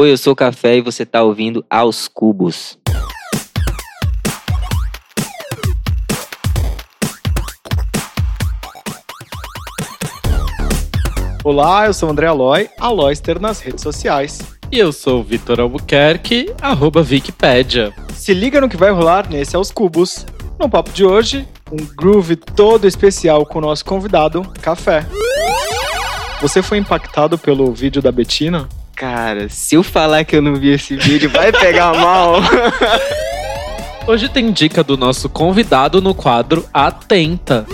Oi, eu sou o Café e você tá ouvindo Aos Cubos. Olá, eu sou o André Aloy, Aloyster nas redes sociais. E eu sou o Vitor Albuquerque, arroba Wikipédia. Se liga no que vai rolar nesse Aos Cubos. No papo de hoje, um groove todo especial com o nosso convidado, Café. Você foi impactado pelo vídeo da Betina? Cara, se eu falar que eu não vi esse vídeo, vai pegar mal. Hoje tem dica do nosso convidado no quadro Atenta.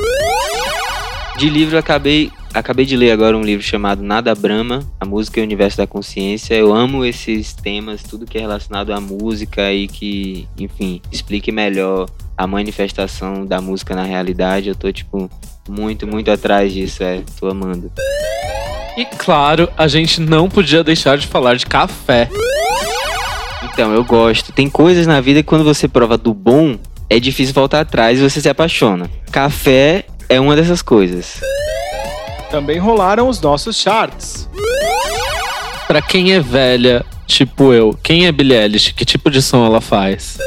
De livro, acabei Acabei de ler agora um livro chamado Nada Brahma, a música e o universo da consciência. Eu amo esses temas, tudo que é relacionado à música e que, enfim, explique melhor a manifestação da música na realidade. Eu tô, tipo, muito, muito atrás disso, é. Tô amando. E claro, a gente não podia deixar de falar de café. Então, eu gosto. Tem coisas na vida que quando você prova do bom, é difícil voltar atrás e você se apaixona. Café é uma dessas coisas. Também rolaram os nossos charts. Pra quem é velha, tipo eu, quem é Billie Eilish? Que tipo de som ela faz?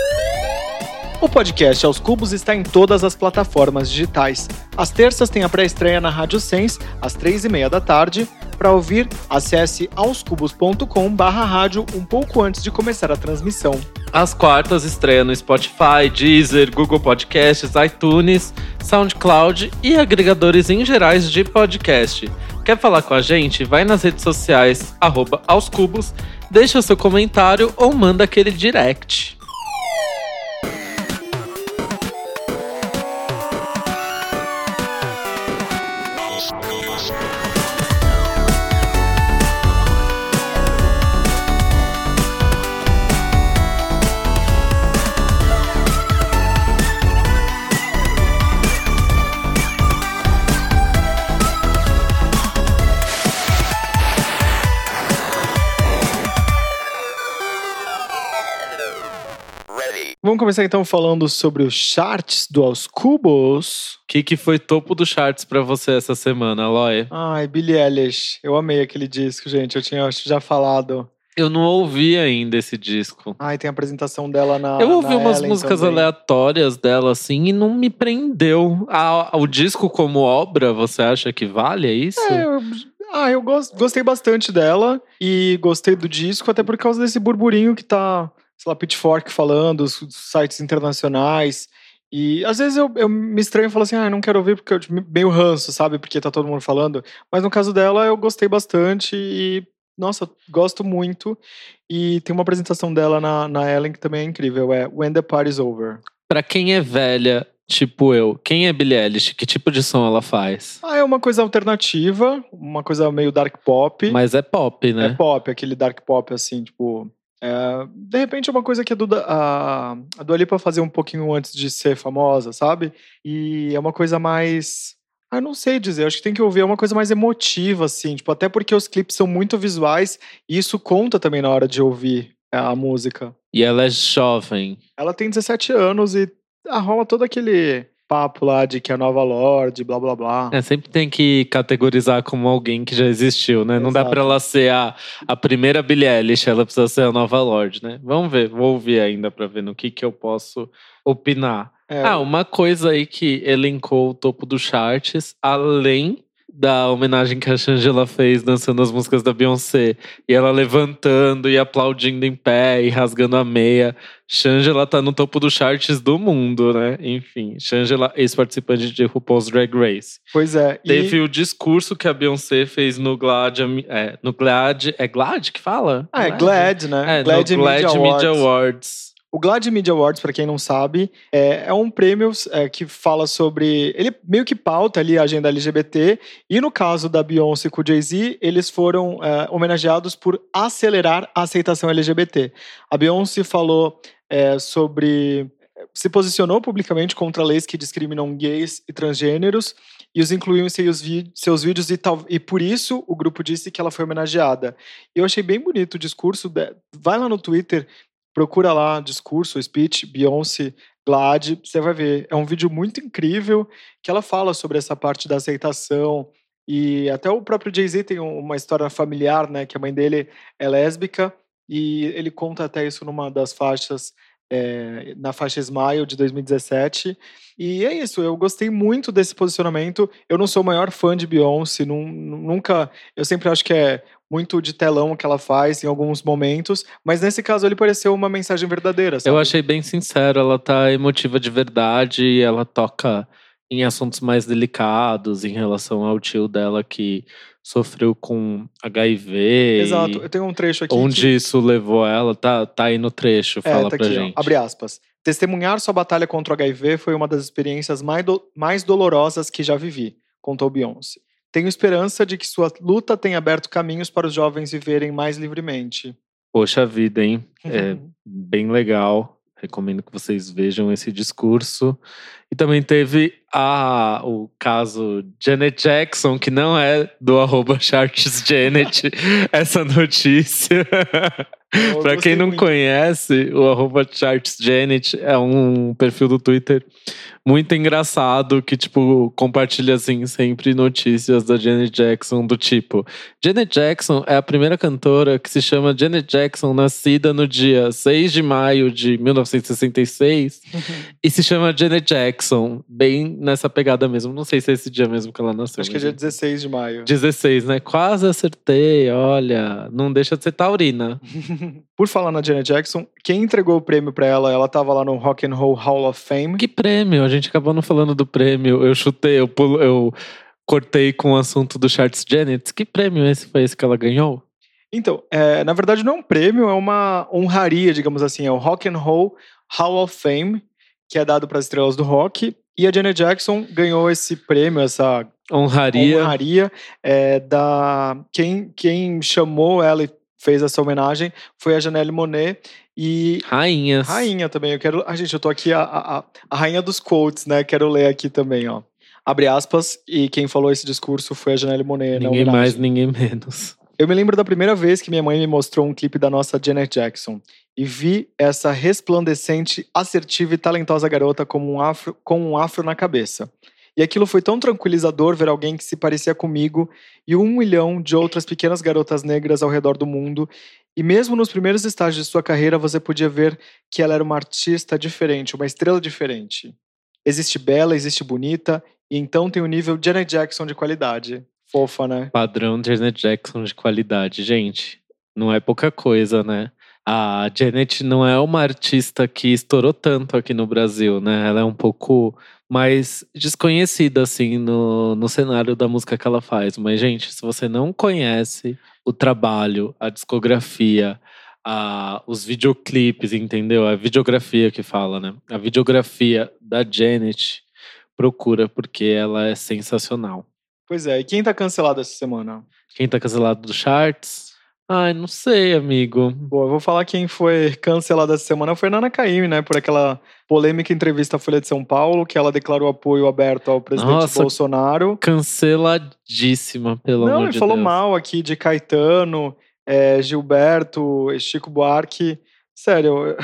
O podcast Aos Cubos está em todas as plataformas digitais. Às terças tem a pré-estreia na Rádio Sens, às três e meia da tarde. Para ouvir, acesse aoscubos.com barra rádio um pouco antes de começar a transmissão. Às quartas estreia no Spotify, Deezer, Google Podcasts, iTunes, SoundCloud e agregadores em gerais de podcast. Quer falar com a gente? Vai nas redes sociais, arroba aos cubos, deixa seu comentário ou manda aquele direct. Vamos começar então falando sobre os charts do Aos Cubos. O que, que foi topo do charts para você essa semana, Aloy? Ai, Billie Eilish. Eu amei aquele disco, gente. Eu tinha já falado. Eu não ouvi ainda esse disco. Ai, tem a apresentação dela na. Eu ouvi na umas Ellen músicas também. aleatórias dela, assim, e não me prendeu. A- o disco como obra, você acha que vale? É isso? É, eu, ah, eu gos- gostei bastante dela e gostei do disco, até por causa desse burburinho que tá, sei lá, Pitchfork falando, os sites internacionais. E às vezes eu, eu me estranho e falo assim, ah, não quero ouvir porque eu tipo, meio ranço, sabe? Porque tá todo mundo falando. Mas no caso dela, eu gostei bastante e, nossa, gosto muito. E tem uma apresentação dela na, na Ellen que também é incrível, é When the Party's Over. Pra quem é velha, tipo eu, quem é Billie Eilish? Que tipo de som ela faz? Ah, é uma coisa alternativa, uma coisa meio dark pop. Mas é pop, É né? pop, aquele dark pop, assim, tipo. É, de repente é uma coisa que a, Duda, a, a Dua Lipa fazia um pouquinho antes de ser famosa, sabe? E é uma coisa mais. Ah, eu não sei dizer, acho que tem que ouvir, é uma coisa mais emotiva, assim, tipo, até porque os clipes são muito visuais e isso conta também na hora de ouvir a música. E ela é jovem. Ela tem 17 anos e ah, rola todo aquele papo lá de que é a nova Lorde, blá blá blá. É, sempre tem que categorizar como alguém que já existiu, né? Não dá Exato. pra ela ser a, a primeira Billie Eilish, ela precisa ser a nova Lorde, né? Vamos ver, vou ouvir ainda pra ver no que, que eu posso opinar. É, Ah, uma coisa aí que elencou o topo dos charts, além da homenagem que a Shangela fez dançando as músicas da Beyoncé, e ela levantando e aplaudindo em pé e rasgando a meia. Shangela tá no topo dos charts do mundo, né? Enfim, Shangela, ex-participante de RuPaul's Drag Race. Pois é. e- Teve o discurso que a Beyoncé fez no Glad, é, no Glad, é Glad que fala? Ah, é Glad, né? É, Glad, no Glad Media Media Awards. O Glad Media Awards, para quem não sabe, é, é um prêmio é, que fala sobre. Ele meio que pauta ali a agenda LGBT, e no caso da Beyoncé com o Jay-Z, eles foram é, homenageados por acelerar a aceitação LGBT. A Beyoncé falou é, sobre. se posicionou publicamente contra leis que discriminam gays e transgêneros e os incluíam em seus, seus vídeos, e, tal, e por isso o grupo disse que ela foi homenageada. Eu achei bem bonito o discurso. de- vai lá no Twitter procura lá discurso, speech, Beyoncé, Glad, você vai ver. É um vídeo muito incrível que ela fala sobre essa parte da aceitação. E até o próprio Jay-Z tem um- uma história familiar, né? Que a mãe dele é lésbica. e ele conta até isso numa das faixas é, na faixa Smile de 2017. E é isso, eu gostei muito desse posicionamento. Eu não sou o maior fã de Beyoncé, nunca. Eu sempre acho que é muito de telão que ela faz em alguns momentos, mas nesse caso ele pareceu uma mensagem verdadeira. Sabe? Eu achei bem sincero, ela tá emotiva de verdade, ela toca em assuntos mais delicados em relação ao tio dela que sofreu com HIV. Exato, eu tenho um trecho aqui. Onde que... isso levou ela, tá, tá aí no trecho, é, fala é, tá pra aqui, gente. Ó, abre aspas. Testemunhar sua batalha contra o HIV foi uma das experiências mais, do... mais dolorosas que já vivi, contou Beyoncé. Tenho esperança de que sua luta tenha aberto caminhos para os jovens viverem mais livremente. Poxa vida, hein? É bem legal. Recomendo que vocês vejam esse discurso. E também teve a, o caso Janet Jackson, que não é do arroba ChartesJanet, essa notícia. Para quem não muito. conhece, o arroba ChartesJanet é um perfil do Twitter muito engraçado que, tipo, compartilha, assim, sempre notícias da Janet Jackson, do tipo: Janet Jackson é a primeira cantora que se chama Janet Jackson, nascida no dia 6 de maio de 1966, uhum. e se chama Janet Jackson, bem nessa pegada mesmo. Não sei se é esse dia mesmo que ela nasceu. Acho que é dia 16 de maio. 16, né? Quase acertei, olha. Não deixa de ser taurina. Por falar na Janet Jackson, quem entregou o prêmio para ela, ela tava lá no Rock and Roll Hall of Fame. Que prêmio? A gente acabou não falando do prêmio. Eu chutei, eu, pulo, eu cortei com o assunto do Charts Janet. Que prêmio esse foi esse que ela ganhou? Então, é, na verdade não é um prêmio, é uma honraria, digamos assim. É o Rock and Roll Hall of Fame, que é dado para as estrelas do rock. E a Janet Jackson ganhou esse prêmio, essa honraria, honraria é, da quem, quem chamou ela e fez essa homenagem foi a Janelle Monet e rainhas. Rainha também. Eu quero, a gente, eu tô aqui a, a, a rainha dos quotes, né? Quero ler aqui também, ó. Abre aspas, e quem falou esse discurso foi a Janelle Monet. Ninguém mais, ninguém menos. Eu me lembro da primeira vez que minha mãe me mostrou um clipe da nossa Janet Jackson e vi essa resplandecente, assertiva e talentosa garota um afro, com um afro na cabeça. E aquilo foi tão tranquilizador ver alguém que se parecia comigo e um milhão de outras pequenas garotas negras ao redor do mundo. E mesmo nos primeiros estágios de sua carreira, você podia ver que ela era uma artista diferente, uma estrela diferente. Existe bela, existe bonita, e então tem o nível Janet Jackson de qualidade. Fofa, né? Padrão Janet Jackson de qualidade. Gente, não é pouca coisa, né? A Janet não é uma artista que estourou tanto aqui no Brasil, né? Ela é um pouco mais desconhecida, assim, no, no cenário da música que ela faz. Mas, gente, se você não conhece o trabalho, a discografia, a, os videoclipes, entendeu? A videografia que fala, né? A videografia da Janet, procura, porque ela é sensacional. Pois é, e quem tá cancelado essa semana? Quem tá cancelado dos charts? Ai, não sei, amigo. Bom, eu vou falar quem foi cancelada essa semana foi a Nana Caymmi, né? Por aquela polêmica entrevista à Folha de São Paulo, que ela declarou apoio aberto ao presidente Nossa, Bolsonaro. Canceladíssima, pelo não, amor de Deus. Não, falou mal aqui de Caetano, é, Gilberto, Chico Buarque. Sério,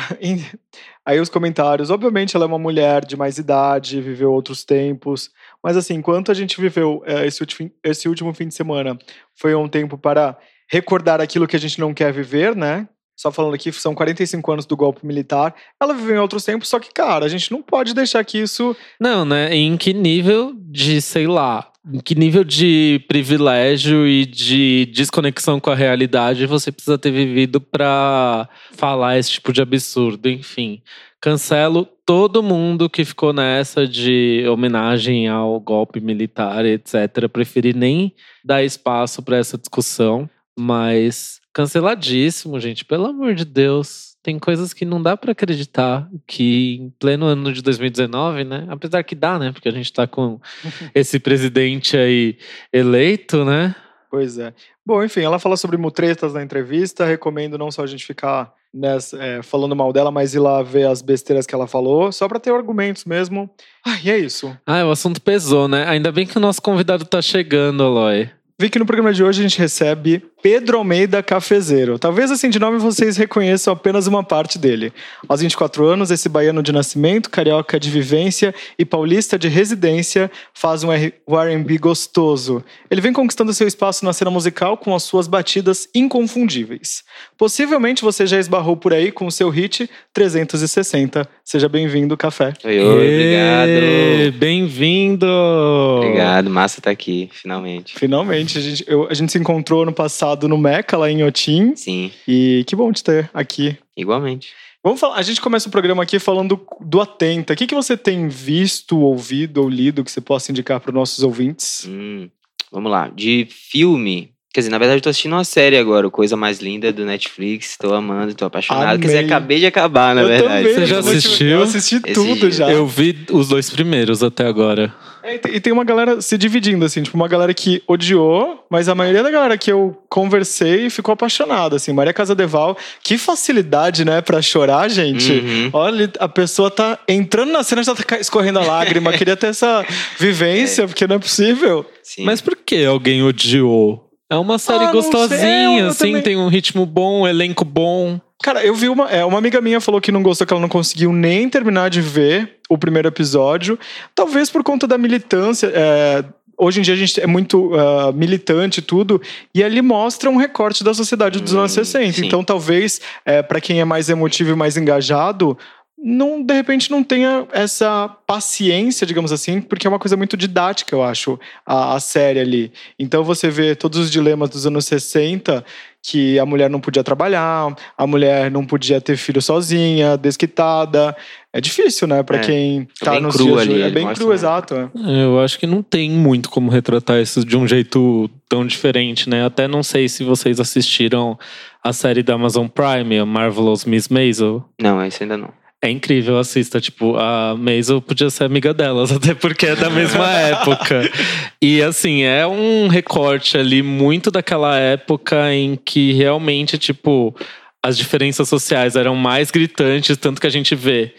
aí os comentários. Obviamente ela é uma mulher de mais idade, viveu outros tempos. Mas assim, enquanto a gente viveu é, esse, último, esse último fim de semana, foi um tempo para recordar aquilo que a gente não quer viver, né? Só falando aqui, são 45 anos do golpe militar. Ela viveu em outros tempos, só que, cara, a gente não pode deixar que isso. Não, né? Em que nível de, sei lá, que nível de privilégio e de desconexão com a realidade você precisa ter vivido para falar esse tipo de absurdo? Enfim, cancelo todo mundo que ficou nessa de homenagem ao golpe militar, etc. Preferi nem dar espaço para essa discussão. Mas canceladíssimo, gente. Pelo amor de Deus. Tem coisas que não dá para acreditar que em pleno ano de 2019, né? Apesar que dá, né? Porque a gente tá com esse presidente aí eleito, né? Pois é. Bom, enfim, ela fala sobre mutretas na entrevista. Recomendo não só a gente ficar nessa, é, falando mal dela, mas ir lá ver as besteiras que ela falou, só para ter argumentos mesmo. Ah, e é isso. Ah, o assunto pesou, né? Ainda bem que o nosso convidado tá chegando, Aloy. Vi que no programa de hoje a gente recebe Pedro Almeida Cafezeiro. Talvez assim de nome vocês reconheçam apenas uma parte dele. Aos 24 anos, esse baiano de nascimento, carioca de vivência e paulista de residência faz um R&B gostoso. Ele vem conquistando seu espaço na cena musical com as suas batidas inconfundíveis. Possivelmente você já esbarrou por aí com o seu hit 360. Seja bem-vindo, Café. Oi, oi, obrigado. Bem-vindo! Obrigado, massa tá aqui, finalmente. Finalmente, a gente, eu- a gente se encontrou no passado no Meca, lá em Otim. Sim, E que bom te ter aqui. igualmente. Vamos falar, a gente começa o programa aqui falando do Atenta. O que, que você tem visto, ouvido ou lido que você possa indicar para os nossos ouvintes? Hum, vamos lá. De filme. Quer dizer, na verdade, eu tô assistindo uma série agora, o Coisa Mais Linda do Netflix. Tô amando, tô apaixonado. Quer dizer, Amei. acabei de acabar, na eu verdade. também. Você já assistiu? Eu assisti Esse tudo dia. já. Eu vi os dois primeiros até agora. É, e tem- uma galera se dividindo, assim, tipo, uma galera que odiou, mas a maioria da galera que eu conversei ficou apaixonada, assim. Maria Casa Deval, que facilidade, né, pra chorar, gente. Uhum. Olha, a pessoa tá entrando na cena e já tá escorrendo a lágrima. Queria ter essa vivência, porque não é possível. Sim. Mas por que alguém odiou? É uma série Ah, gostosinha, eu assim, também. tem um ritmo bom, um elenco bom. Cara, eu vi uma. É, uma amiga minha falou que não gostou, que ela não conseguiu nem terminar de ver o primeiro episódio. Talvez por conta da militância. é, hoje em dia a gente é muito ah, militante e tudo, e ali mostra um recorte da sociedade dos Hum, anos 60. sim. Então, talvez, é, para quem é mais emotivo e mais engajado, não, de repente não tenha essa paciência, digamos assim, porque é uma coisa muito didática, eu acho, a, a série ali. Então você vê todos os dilemas dos anos 60, que a mulher não podia trabalhar, a mulher não podia ter filho sozinha, desquitada. É difícil, né, Pra É. quem É tá nos cru dias ali. É bem cru, né? exato. é. Eu acho que não tem muito como retratar isso de um jeito tão diferente, né? Até não sei se vocês assistiram a série da Amazon Prime, a Marvelous Miss Maisel. Não, esse ainda não. É incrível, assista. Tipo, a Maisel podia ser amiga delas, até porque é da mesma época. E assim, é um recorte ali muito daquela época em que realmente, tipo, as diferenças sociais eram mais gritantes, tanto que a gente vê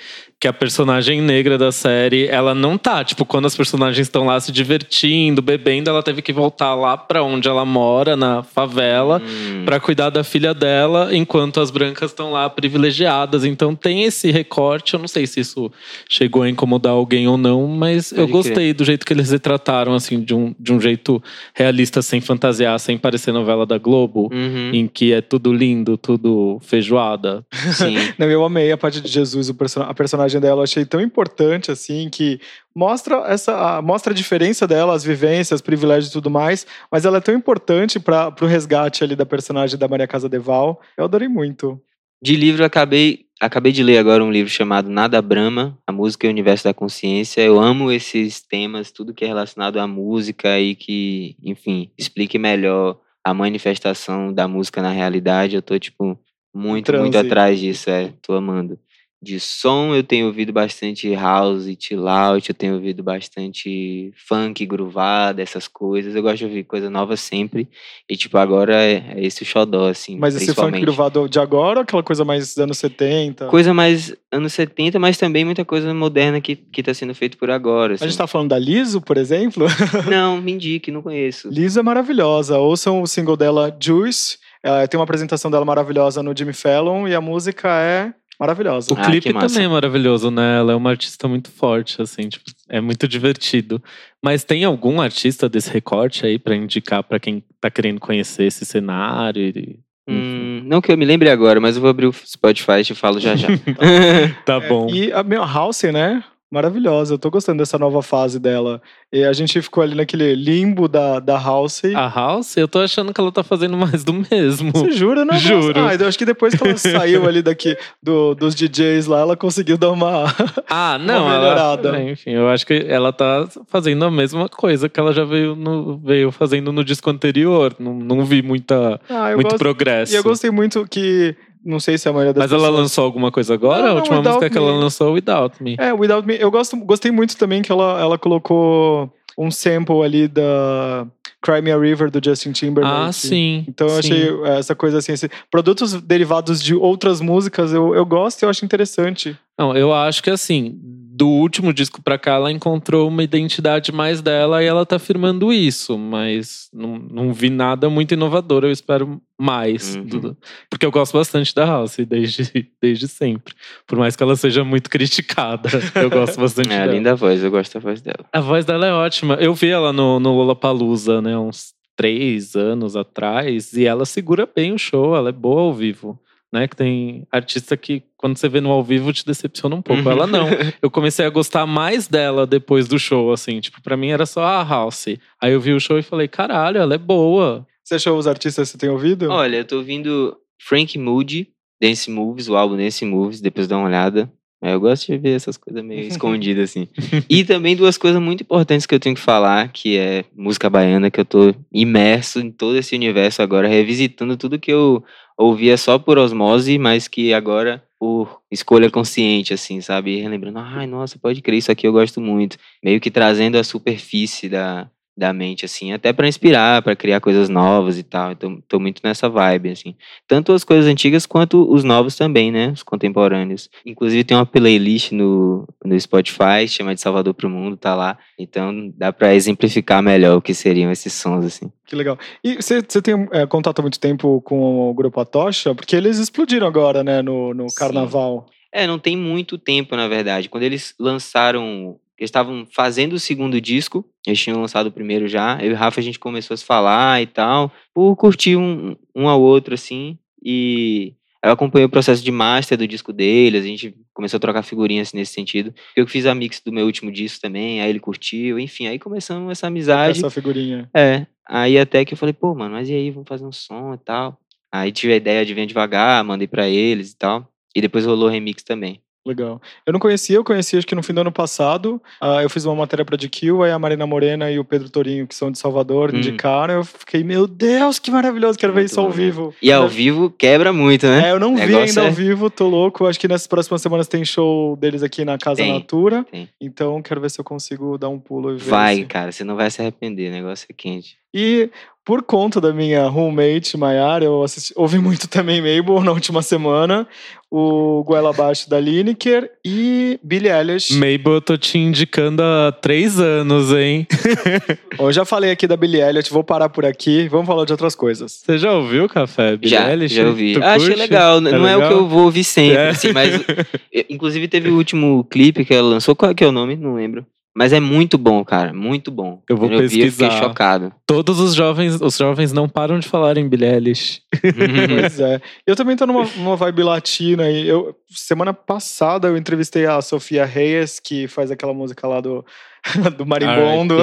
que a personagem negra da série, ela não tá, tipo, quando as personagens estão lá se divertindo, bebendo, ela teve que voltar lá pra onde ela mora, na favela, Hum, Pra cuidar da filha dela, enquanto as brancas estão lá privilegiadas. Então tem esse recorte. Eu não sei se isso chegou a incomodar alguém ou não, mas eu Pode gostei do jeito que eles retrataram, assim, de um, de um jeito realista, sem fantasiar, sem parecer novela da Globo, uhum, em que é tudo lindo, tudo feijoada. sim. Não, eu amei a parte de Jesus, o person a personagem dela, eu achei tão importante, assim, que mostra essa a, mostra a diferença dela, as vivências, privilégios e tudo mais, mas ela é tão importante para pro resgate ali da personagem da Maria Casa Deval. Eu adorei muito. De livro, eu acabei, acabei de ler agora um livro chamado Nada Brahma, a música e o universo da consciência. Eu amo esses temas, tudo que é relacionado à música e que, enfim, explique melhor a manifestação da música na realidade. Eu tô, tipo, muito, muito transe. atrás disso, é. Tô amando. De som, eu tenho ouvido bastante house, chill out, eu tenho ouvido bastante funk, groovada, essas coisas. Eu gosto de ouvir coisa nova sempre. E, tipo, agora é, é esse o xodó, assim, Mas esse funk gruvado de agora ou aquela coisa mais anos 70? Coisa mais anos 70, mas também muita coisa moderna que, que tá sendo feito por agora. A gente assim. tá falando da Liso, por exemplo? Não, me indique, não conheço. Liso é maravilhosa. Ouçam o single dela, Juice. É, tem uma apresentação dela maravilhosa no Jimmy Fallon e a música é maravilhosa. O Ah, clipe também é maravilhoso, né? Ela é uma artista muito forte, assim, tipo, é muito divertido. Mas tem algum artista desse recorte aí pra indicar pra quem tá querendo conhecer esse cenário? e- Hum, não que eu me lembre agora, mas eu vou abrir o Spotify e te falo já já. Tá bom. E a meu House, né? Maravilhosa. Eu tô gostando dessa nova fase dela. E a gente ficou ali naquele limbo da, da House. A House, eu tô achando que ela tá fazendo mais do mesmo. Você jura, né? Juro. Ah, eu acho que depois que ela saiu ali daqui do, dos DJs lá, ela conseguiu dar uma. Ah, não, Uma ela, melhorada. enfim, eu acho que ela tá fazendo a mesma coisa que ela já veio, no, veio fazendo no disco anterior. Não, não vi muita, Ah, muito gosto. progresso. E eu gostei muito que. Não sei se a maioria das Mas ela pessoas- lançou alguma coisa agora? Não, a última música que ela Me. lançou, Without Me. É, Without Me. Eu gosto, gostei muito também que ela, ela colocou um sample ali da Cry Me a River do Justin Timberlake. ah, sim. Então eu sim. achei essa coisa assim, esse- produtos derivados de outras músicas eu, eu gosto e eu acho interessante. Não, eu acho que assim, do último disco pra cá, ela encontrou uma identidade mais dela e ela tá afirmando isso, mas não, não vi nada muito inovador, eu espero mais. Uhum. do- porque eu gosto bastante da House desde, desde sempre. Por mais que ela seja muito criticada, eu gosto bastante É a dela. linda voz, eu gosto da voz dela. A voz dela é ótima. Eu vi ela no, no Lollapalooza, né, uns três anos atrás, e ela segura bem o show, ela é boa ao vivo. Né, que tem artista que, quando você vê no ao vivo, te decepciona um pouco. Ela não. Eu comecei a gostar mais dela depois do show, assim. Tipo, pra mim era só a House. Aí eu vi o show e falei, caralho, ela é boa. Você achou os artistas que você tem ouvido? Olha, eu tô ouvindo Frank Moody, Dance Moves, o álbum Dance Moves, depois dá uma olhada. Eu gosto de ver essas coisas meio escondidas, assim. E também duas coisas muito importantes que eu tenho que falar, que é música baiana, que eu tô imerso em todo esse universo agora, revisitando tudo que eu ouvia só por osmose, mas que agora por escolha consciente, assim, sabe? E Relembrando, ai, nossa, pode crer, isso aqui eu gosto muito. Meio que trazendo a superfície da, da mente, assim, até pra inspirar, pra criar coisas novas e tal. Então, tô muito nessa vibe, assim. Tanto as coisas antigas quanto os novos também, né? Os contemporâneos. Inclusive tem uma playlist no, no Spotify, chama de Salvador pro Mundo, tá lá. Então dá pra exemplificar melhor o que seriam esses sons, assim. Que legal. E você tem é, contato há muito tempo com o grupo Atocha? Porque eles explodiram agora, né, no, no Sim. carnaval. É, não tem muito tempo, na verdade. Quando eles lançaram. Eles estavam fazendo o segundo disco, eles tinham lançado o primeiro já. Eu e o Rafa a gente começou a se falar e tal, por curtir um, um ao outro, assim. E eu acompanhei o processo de master do disco deles, a gente começou a trocar figurinhas nesse sentido. Eu fiz a mix do meu último disco também, aí ele curtiu, enfim, aí começamos essa amizade. Essa figurinha. É, aí até que eu falei, pô, mano, mas e aí, vamos fazer um som e tal. Aí tive a ideia de vir devagar, mandei pra eles e tal. E depois rolou o remix também. Legal. Eu não conhecia, eu conheci acho que no fim do ano passado. ah, eu fiz uma matéria pra GQ, aí a Marina Morena e o Pedro Torinho, que são de Salvador, Hum. indicaram. Eu fiquei, meu Deus, que maravilhoso, quero ver Muito isso ao bom, né? vivo. E ao vivo quebra muito, né? É, eu não vi ainda é- ao vivo, tô louco. Acho que nas próximas semanas tem show deles aqui na Casa Tem, Natura. tem. Então quero ver se eu consigo dar um pulo e ver. Vai, cara, você não vai se arrepender, o negócio é quente. E por conta da minha roommate, Maiara, eu assisti, ouvi muito também Mabel na última semana, o Goela Abaixo da Lineker e Billie Eilish. Mabel, eu tô te indicando há três anos, hein? Eu já falei aqui da Billie Eilish, vou parar por aqui, vamos falar de outras coisas. Você já ouviu Café? Billie já, Eilish? já ouvi. Ah, Achei legal, É não é o que legal? eu vou ouvir sempre, É. assim, mas... Inclusive teve o último clipe que ela lançou, qual é que é o nome? Não lembro. Mas é muito bom, cara, muito bom. Eu vou Quando eu vi, eu fiquei pesquisar. chocado. Todos os jovens, os jovens não param de falar em Billie Eilish. Pois é. Eu também tô numa, numa vibe latina e eu semana passada eu entrevistei a Sofia Reyes, que faz aquela música lá do do marimbondo,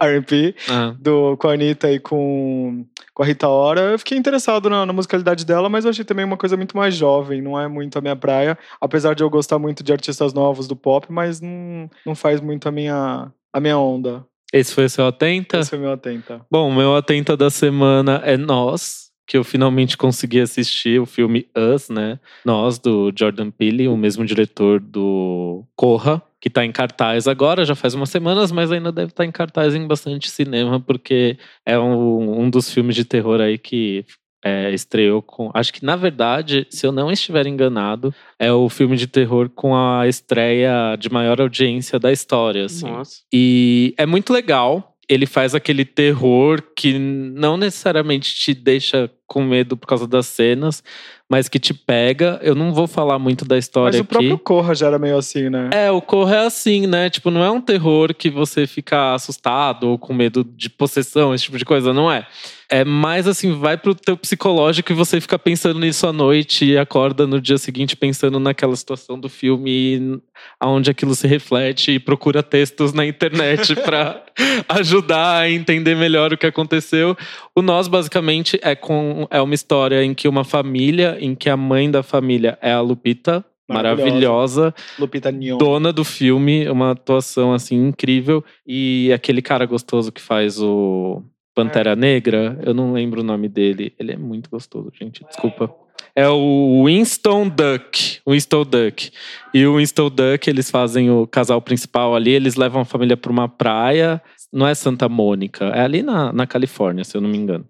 R&B, Ah, do com a Anitta e com com a Rita Ora. Eu fiquei interessado na, na musicalidade dela, mas eu achei também uma coisa muito mais jovem, não é muito a minha praia, apesar de eu gostar muito de artistas novos do pop, mas não, não faz muito a minha a minha onda. esse foi o seu Atenta? Esse foi meu atenta. Bom, o meu Atenta da semana é Nós, que eu finalmente consegui assistir o filme Us, né? Nós, do Jordan Peele, o mesmo diretor do Corra, que tá em cartaz agora, já faz umas semanas, mas ainda deve estar em cartaz em bastante cinema, porque é um, um dos filmes de terror aí que é, estreou com. Acho que, na verdade, se eu não estiver enganado, é o filme de terror com a estreia de maior audiência da história. Assim. Nossa. E é muito legal. Ele faz aquele terror que não necessariamente te deixa com medo por causa das cenas, mas que te pega. Eu não vou falar muito da história Mas o aqui. próprio Corra já era meio assim, né? É, o Corra é assim, né? Tipo, não é um terror que você fica assustado ou com medo de possessão, esse tipo de coisa, não é. É mais assim, vai pro teu psicológico e você fica pensando nisso à noite e acorda no dia seguinte pensando naquela situação do filme e aonde aquilo se reflete e procura textos na internet pra ajudar a entender melhor o que aconteceu. O Nós, basicamente, é, com, é uma história em que uma família, em que a mãe da família é a Lupita, Maravilhosa. maravilhosa Lupita Nyong'o. dona do filme, uma atuação assim incrível e aquele cara gostoso que faz o Pantera Negra, eu não lembro o nome dele, ele é muito gostoso, gente, desculpa. É o Winston Duck, Winston Duck. E o Winston Duck, eles fazem o casal principal ali, eles levam a família para uma praia, não é Santa Mônica, é ali na, na Califórnia, se eu não me engano.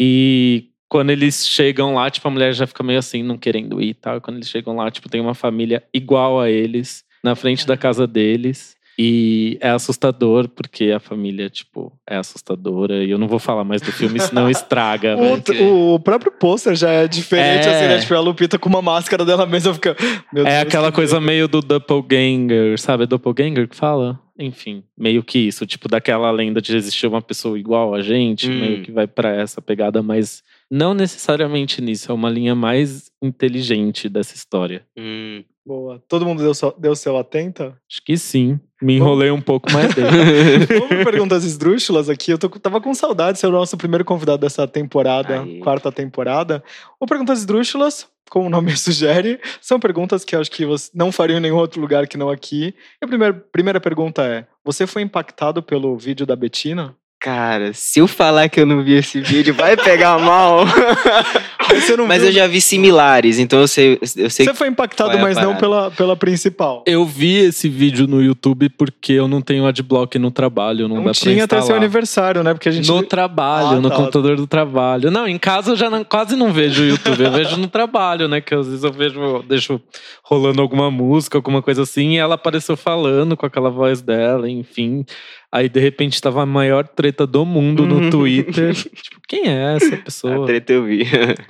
E quando eles chegam lá, tipo, a mulher já fica meio assim, não querendo ir e tal. Quando eles chegam lá, tipo, tem uma família igual a eles na frente da casa deles. E é assustador, porque a família, tipo, é assustadora. E eu não vou falar mais do filme, senão estraga. velho. O, o próprio pôster já é diferente, É. assim, né? Tipo, a Lupita com uma máscara dela mesma fica. Meu É Deus, aquela que coisa meio do doppelganger, sabe? É doppelganger que fala? Enfim, meio que isso. Tipo, daquela lenda de existir uma pessoa igual a gente, Hum. meio que vai pra essa pegada, mas não necessariamente nisso. É uma linha mais inteligente dessa história. Hum. Boa. Todo mundo deu, seu- deu seu atenta? Acho que sim. Me enrolei um pouco mais dele. Vamos perguntas esdrúxulas aqui. Eu tô, tava com saudade de ser o nosso primeiro convidado dessa temporada, Aí. quarta temporada. O Perguntas Esdrúxulas, como o nome sugere, são perguntas que eu acho que você não faria em nenhum outro lugar que não aqui. E a primeira, primeira pergunta é: Você foi impactado pelo vídeo da Betina? Cara, se eu falar que eu não vi esse vídeo, vai pegar mal. Mas não Mas eu já vi similares, então eu sei. Eu sei Você foi impactado, é mas não pela, pela principal. Eu vi esse vídeo no YouTube porque eu não tenho adblock no trabalho, não, Não dá tinha pra até seu aniversário, né? Porque a gente. No trabalho, Ah, no tá. computador do trabalho. Não, em casa eu já não- quase não vejo o YouTube, eu vejo no trabalho, né? Que às vezes eu vejo, eu deixo rolando alguma música, alguma coisa assim, e ela apareceu falando com aquela voz dela, enfim. Aí de repente tava a maior treta do mundo no Twitter. tipo, quem é essa A pessoa? treta eu vi.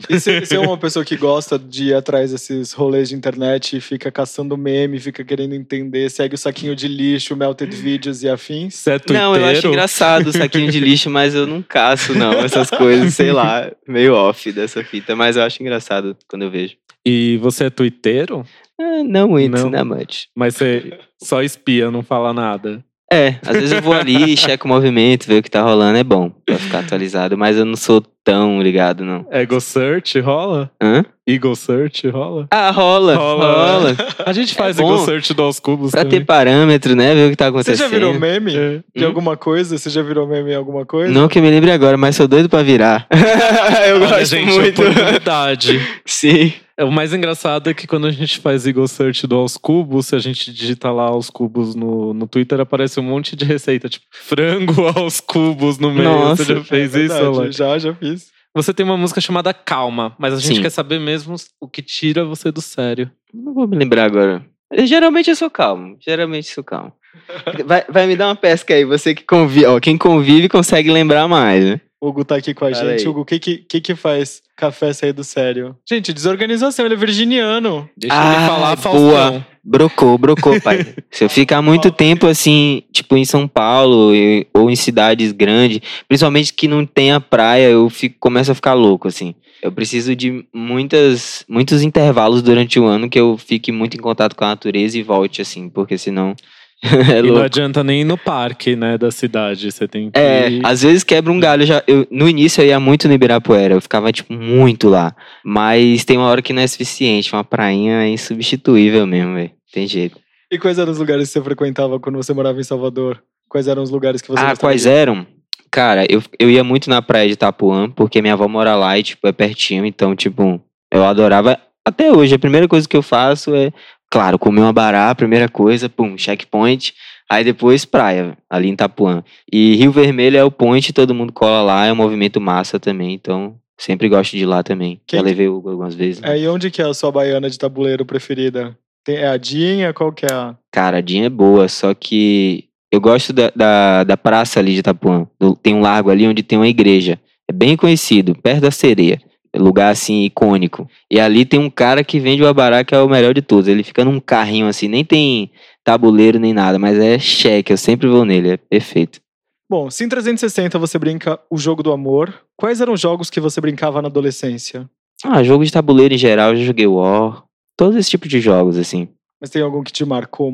E se, se é uma pessoa que gosta de ir atrás desses rolês de internet e fica caçando meme, fica querendo entender, segue o saquinho de lixo, melted videos e afins. Você é? Não, eu acho engraçado o saquinho de lixo, mas eu não caço, não, essas coisas, sei lá, meio off dessa fita. Mas eu acho engraçado quando eu vejo. E você é twitteiro? Ah, não muito, Não. não much. Mas você só espia, não fala nada. É, às vezes eu vou ali, checo o movimento, ver o que tá rolando, é bom pra ficar atualizado, mas eu não sou tão ligado, não. Ego search rola? Hã? Eagle search rola? Ah, rola, Rola. rola. A gente faz É. Eagle search do aos cubos Pra também. ter parâmetro, né? Ver o que tá Você acontecendo. já virou meme É. de Hum? alguma coisa? Você já virou meme em alguma coisa? Não que eu me lembre agora, mas sou doido pra virar. eu Olha, gosto gente, muito. oportunidade. Sim. É, O mais engraçado é que quando a gente faz Eagle Search do aos cubos, se a gente digita lá aos cubos no, no Twitter, aparece um monte de receita, tipo frango aos cubos no meio. Nossa, Você já fez É isso, verdade, Alan? Já, já fiz. Você tem uma música chamada Calma, mas a gente Sim. quer saber mesmo o que tira você do sério. Não vou me lembrar agora. Eu, geralmente eu sou calmo. Geralmente sou calmo. Vai, vai me dar uma pesca aí. Você que convive. Ó, quem convive consegue lembrar mais, né? O Hugo tá aqui com a Fala gente. aí. Hugo, o que, que, que faz café sair do sério? Gente, desorganização, ele é virginiano. Deixa Ah, ele falar, boa. Faustão. Brocou, brocou, pai. Se eu ficar muito tempo assim, tipo em São Paulo ou em cidades grandes, principalmente que não tenha praia, eu fico, começo a ficar louco, assim. Eu preciso de muitas, muitos intervalos durante o ano que eu fique muito em contato com a natureza e volte, assim, porque senão é E não louco. adianta nem ir no parque, né, da cidade. Você tem que. É, ir- às vezes quebra um galho. Já, eu, no início eu ia muito no Ibirapuera, eu ficava, tipo, muito lá. Mas tem uma hora que não é suficiente. Uma prainha é insubstituível mesmo, velho. Tem jeito. E quais eram os lugares que você frequentava quando você morava em Salvador? Quais eram os lugares que você Ah, quais de eram? Cara, eu, eu ia muito na praia de Itapuã, porque minha avó mora lá e, tipo, é pertinho. Então, tipo, eu adorava. Até hoje, a primeira coisa que eu faço é, claro, comer uma bará, primeira coisa, pum, checkpoint. Aí depois praia, ali em Itapuã. E Rio Vermelho é o point, todo mundo cola lá, é um movimento massa também. Então, sempre gosto de ir lá também. Quem Já levei o Hugo algumas vezes. né? É, e onde que é a sua baiana de tabuleiro preferida? Tem, é a Dinha? Qual que é a... Cara, a Dinha é boa, só que eu gosto da, da, da praça ali de Itapuã. Tem um largo ali onde tem uma igreja. É bem conhecido, perto da sereia. Lugar assim icônico. E ali tem um cara que vende o abará que é o melhor de todos. Ele fica num carrinho assim, nem tem tabuleiro nem nada, mas é cheque. Eu sempre vou nele, é perfeito. Bom, se em 360 você brinca o jogo do amor, quais eram os jogos que você brincava na adolescência? Ah, jogo de tabuleiro em geral, eu já joguei War. Todos esse tipo de jogos, assim. Mas tem algum que te marcou?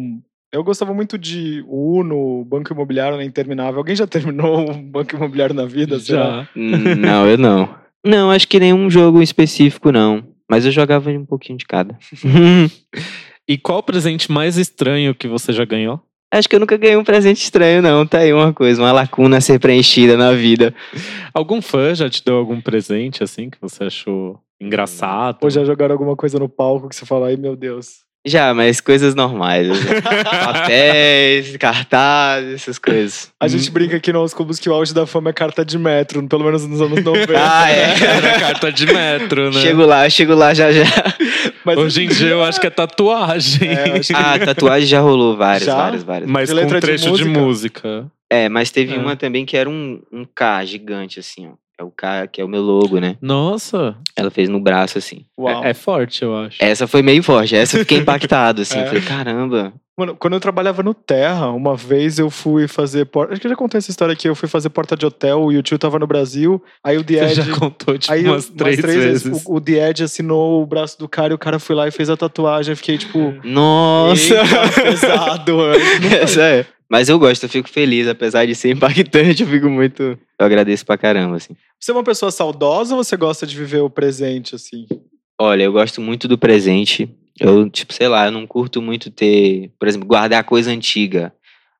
Eu gostava muito de Uno, Banco Imobiliário na Interminável. Alguém já terminou um Banco Imobiliário na vida? será? Já. Hum, não, eu não. Não, acho que nenhum jogo específico, não. Mas eu jogava um pouquinho de cada. E qual o presente mais estranho que você já ganhou? Acho que eu nunca ganhei um presente estranho, não. Tá aí uma coisa, uma lacuna a ser preenchida na vida. Algum fã já te deu algum presente assim que você achou engraçado? Ou já jogaram alguma coisa no palco que você fala, ai meu Deus. Já, mas coisas normais. assim. Papéis, cartazes, essas coisas. A gente brinca aqui nos clubes que o auge da fama é carta de metro, pelo menos nos anos 90. Ah, é. Era carta de metro, né? Chego lá, chego lá já já. Mas Hoje em dia eu acho que é tatuagem. É, que- Ah, tatuagem já rolou várias, Já? várias, várias. Mas De com letra de trecho de música? música. É, mas teve É. uma também que era um, um K gigante, assim, ó. É o K, que é o meu logo, né? Nossa, Ela fez no braço, assim. Uau. é, é forte, eu acho. Essa foi meio forte, essa eu fiquei impactado, assim. É. Falei, caramba. Mano, quando eu trabalhava no Terra, uma vez eu fui fazer porta. Acho que eu já contei essa história aqui. Eu fui fazer porta de hotel, o YouTube tava no Brasil. Aí o The Você já contou, tipo, Aí, umas três, vezes. O, o The Edge assinou o braço do cara e o cara foi lá e fez a tatuagem. Eu fiquei tipo. Nossa! "Eita, pesado, mano. Essa é. Mas eu gosto, eu fico feliz, apesar de ser impactante, eu fico muito. Eu agradeço pra caramba, assim. Você é uma pessoa saudosa ou você gosta de viver o presente, assim? Olha, eu gosto muito do presente. Eu, tipo, sei lá, eu não curto muito ter, por exemplo, guardar coisa antiga.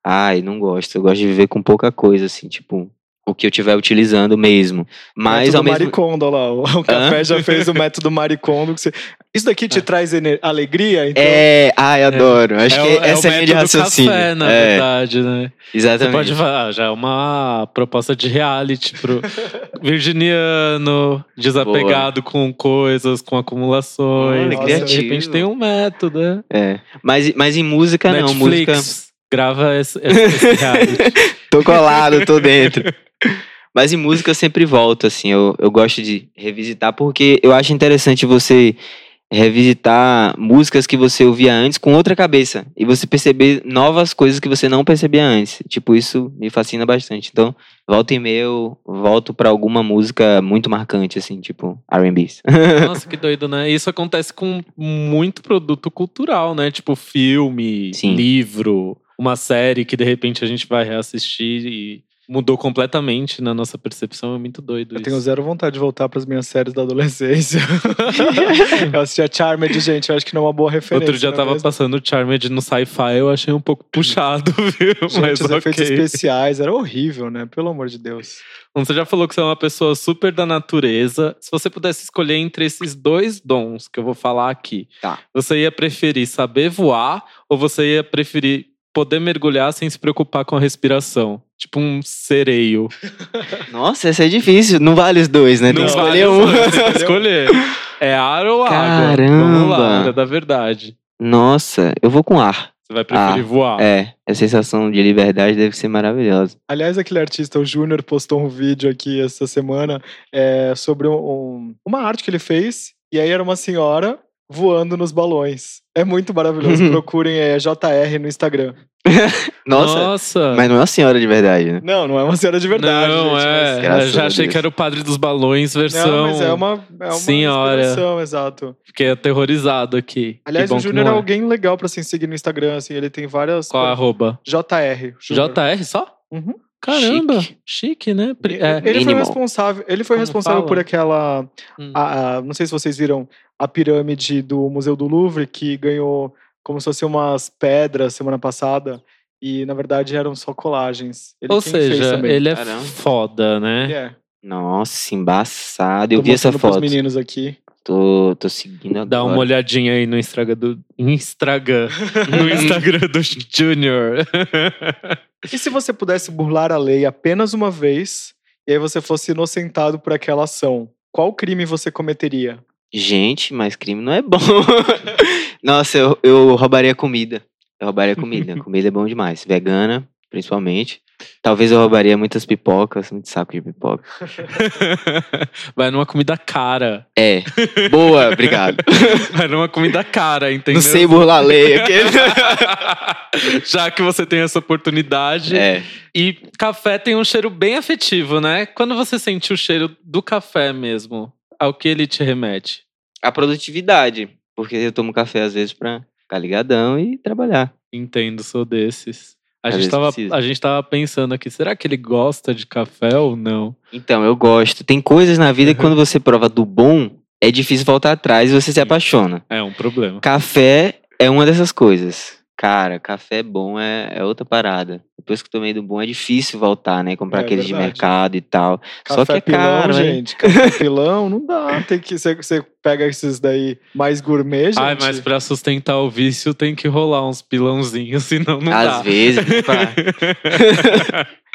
Ai, não gosto. Eu gosto de viver com pouca coisa, assim, tipo, o que eu estiver utilizando mesmo. Mas método ao mesmo Maricondo, olha lá. O, o café já fez o método Maricondo. Que você... Isso daqui te traz ener- alegria? Então, É, ai, adoro. Acho É que o- é essa o é a linha de método raciocínio. café, na é, verdade, né? Você exatamente. pode falar, já é uma proposta de reality pro virginiano, desapegado com coisas, com acumulações. Olha, que De repente criativo. tem um método, né? É. Mas, mas em música, não. Música. Netflix, grava esse, esse, esse reality. Tô colado, tô dentro. Mas em música eu sempre volto, assim. Eu, eu gosto de revisitar porque eu acho interessante você revisitar músicas que você ouvia antes com outra cabeça. E você perceber novas coisas que você não percebia antes. Tipo, isso me fascina bastante. Então, volta e meia eu volto pra alguma música muito marcante, assim, tipo R&B. Nossa, que doido, né? Isso acontece com muito produto cultural, né? Tipo filme, Sim. livro, uma série que de repente a gente vai reassistir e mudou completamente na nossa percepção. É muito doido Eu isso. tenho zero vontade de voltar pras minhas séries da adolescência. eu assistia Charmed, gente. Eu acho que não é uma boa referência. Outro dia não é tava mesmo? passando Charmed no sci-fi, eu achei um pouco puxado, viu? Gente, Mas os efeitos ok. especiais era horrível, né? Pelo amor de Deus. Bom, Você já falou que você é uma pessoa super da natureza. Se você pudesse escolher entre esses dois dons que eu vou falar aqui, Tá. você ia preferir saber voar ou você ia preferir poder mergulhar sem se preocupar com a respiração? Tipo um sereio. Nossa, essa é difícil. Não vale os dois, né? Tem que escolher um. dois, tem que escolher. É ar ou água? Vamos lá, Caramba. da verdade. Nossa, eu vou com ar. Você vai preferir Ah, voar. É, a sensação de liberdade deve ser maravilhosa. Aliás, aquele artista, o Júnior, postou um vídeo aqui essa semana é, sobre um- um- uma arte que ele fez. E aí era uma senhora voando nos balões. É muito maravilhoso. Procurem é, JR no Instagram. Nossa, Nossa. mas não é uma senhora de verdade, né? Não, não é uma senhora de verdade. não, gente, é. mas- Graças Eu já a achei Deus. que era o padre dos balões, versão. Não, mas é uma, é uma senhora. inspiração, exato. Fiquei aterrorizado aqui. Aliás, bom o que Júnior é não alguém legal pra se seguir no Instagram, assim, ele tem várias... Qual é a arroba? JR. Júnior. JR só? Uhum. Caramba, chique, Chique. né? É, ele foi responsável, ele foi Como responsável fala? por aquela, Hum. a- a- não sei se vocês viram, a pirâmide do Museu do Louvre, que ganhou como se fossem umas pedras semana passada, e na verdade eram só colagens. Ele Ou seja, ele é Caramba. foda, né? Ele é. Nossa, embaçado. Eu Tô vi essa foto. meninos aqui. Tô, tô seguindo agora. Dá uma olhadinha aí no Instagram do. Instagram. No Instagram do Junior. E se você pudesse burlar a lei apenas uma vez, e aí você fosse inocentado por aquela ação, qual crime você cometeria? Gente, mas crime não é bom. Nossa, eu, eu roubaria comida. Eu roubaria comida. comida é bom demais. Vegana, principalmente. Talvez eu roubaria muitas pipocas, muito saco de pipoca. Vai numa comida cara. É. Boa, obrigado. Vai numa comida cara, entendeu? Não sei burlar lei. Já que você tem essa oportunidade. é. E café tem um cheiro bem afetivo, né? Quando você sente o cheiro do café mesmo, ao que ele te remete? A produtividade. Porque eu tomo café às vezes pra ficar ligadão e trabalhar. Entendo, sou desses. A Às gente, tava, precisa. a gente tava pensando aqui, será que ele gosta de café ou não? Então, eu gosto. Tem coisas na vida que quando você prova do bom, é difícil voltar atrás e você se apaixona. É um problema. Café é uma dessas coisas. Cara, café bom é, é outra parada. Depois que eu tomei do bom é difícil voltar, né? Comprar É aqueles de verdade. mercado e tal. Só Café que é pilão, caro, hein? gente. Café pilão não dá. Tem que você, você pega esses daí mais gourmet, gente. Ai, mas pra sustentar o vício tem que rolar uns pilãozinhos, senão não dá. Às vezes, pá.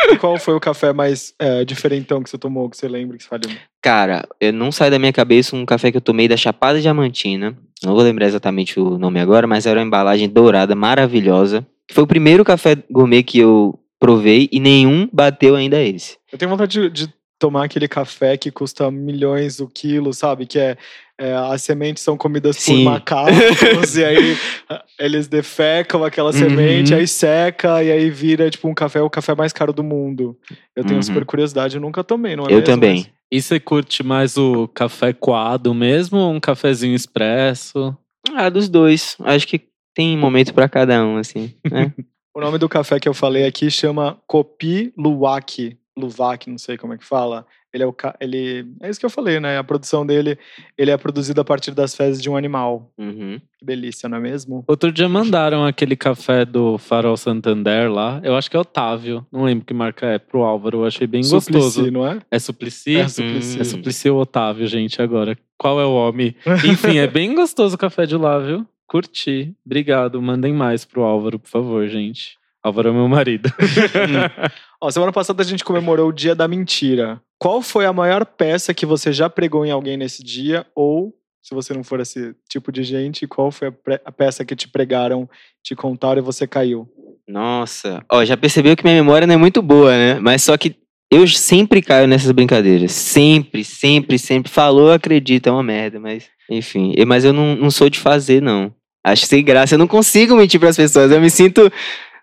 E Qual foi o café mais é, diferentão que você tomou, que você lembra que você fala? Cara, eu não sai da minha cabeça um café que eu tomei da Chapada Diamantina. Não vou lembrar exatamente o nome agora, mas era uma embalagem dourada, maravilhosa. Foi o primeiro café gourmet que eu provei e nenhum bateu ainda esse. Eu tenho vontade de, de tomar aquele café que custa milhões o quilo, sabe? Que é, é, as sementes são comidas Sim. por macacos e aí eles defecam aquela semente, Uhum. aí seca e aí vira tipo um café, o café mais caro do mundo. Eu tenho Uhum. super curiosidade, eu nunca tomei, não é eu mesmo? também. Mas- E você curte mais o café coado mesmo ou um cafezinho expresso? Ah, dos dois. Acho que tem momento pra cada um, assim. né? O nome do café que eu falei aqui chama Kopi Luwak. Luwak, não sei como é que fala. Ele é o ca- ele é isso que eu falei, né? A produção dele, ele é produzido a partir das fezes de um animal. Uhum. Que delícia, não é mesmo? Outro dia mandaram aquele café do Farol Santander lá. Eu acho que é Otávio. Não lembro que marca é pro Álvaro. Eu achei bem Suplicy, gostoso. não é? É Suplicy? É Suplicy. É Suplicy ou Otávio, gente, agora. Qual é o homem? Enfim, é bem gostoso o café de lá, viu? Curti. Obrigado. Mandem mais pro Álvaro, por favor, gente. Álvaro é meu marido. Ó, semana passada a gente comemorou o Dia da Mentira. Qual foi a maior peça que você já pregou em alguém nesse dia? Ou, se você não for esse tipo de gente, qual foi a, a peça que te pregaram, te contaram e você caiu? Nossa. Ó, já percebeu que minha memória não é muito boa, né? Mas só que eu sempre caio nessas brincadeiras. Sempre, sempre, sempre. Falou, acredita, é uma merda, mas. Enfim. Mas eu não, não sou de fazer, não. Acho sem graça. Eu não consigo mentir pras pessoas. Eu me sinto.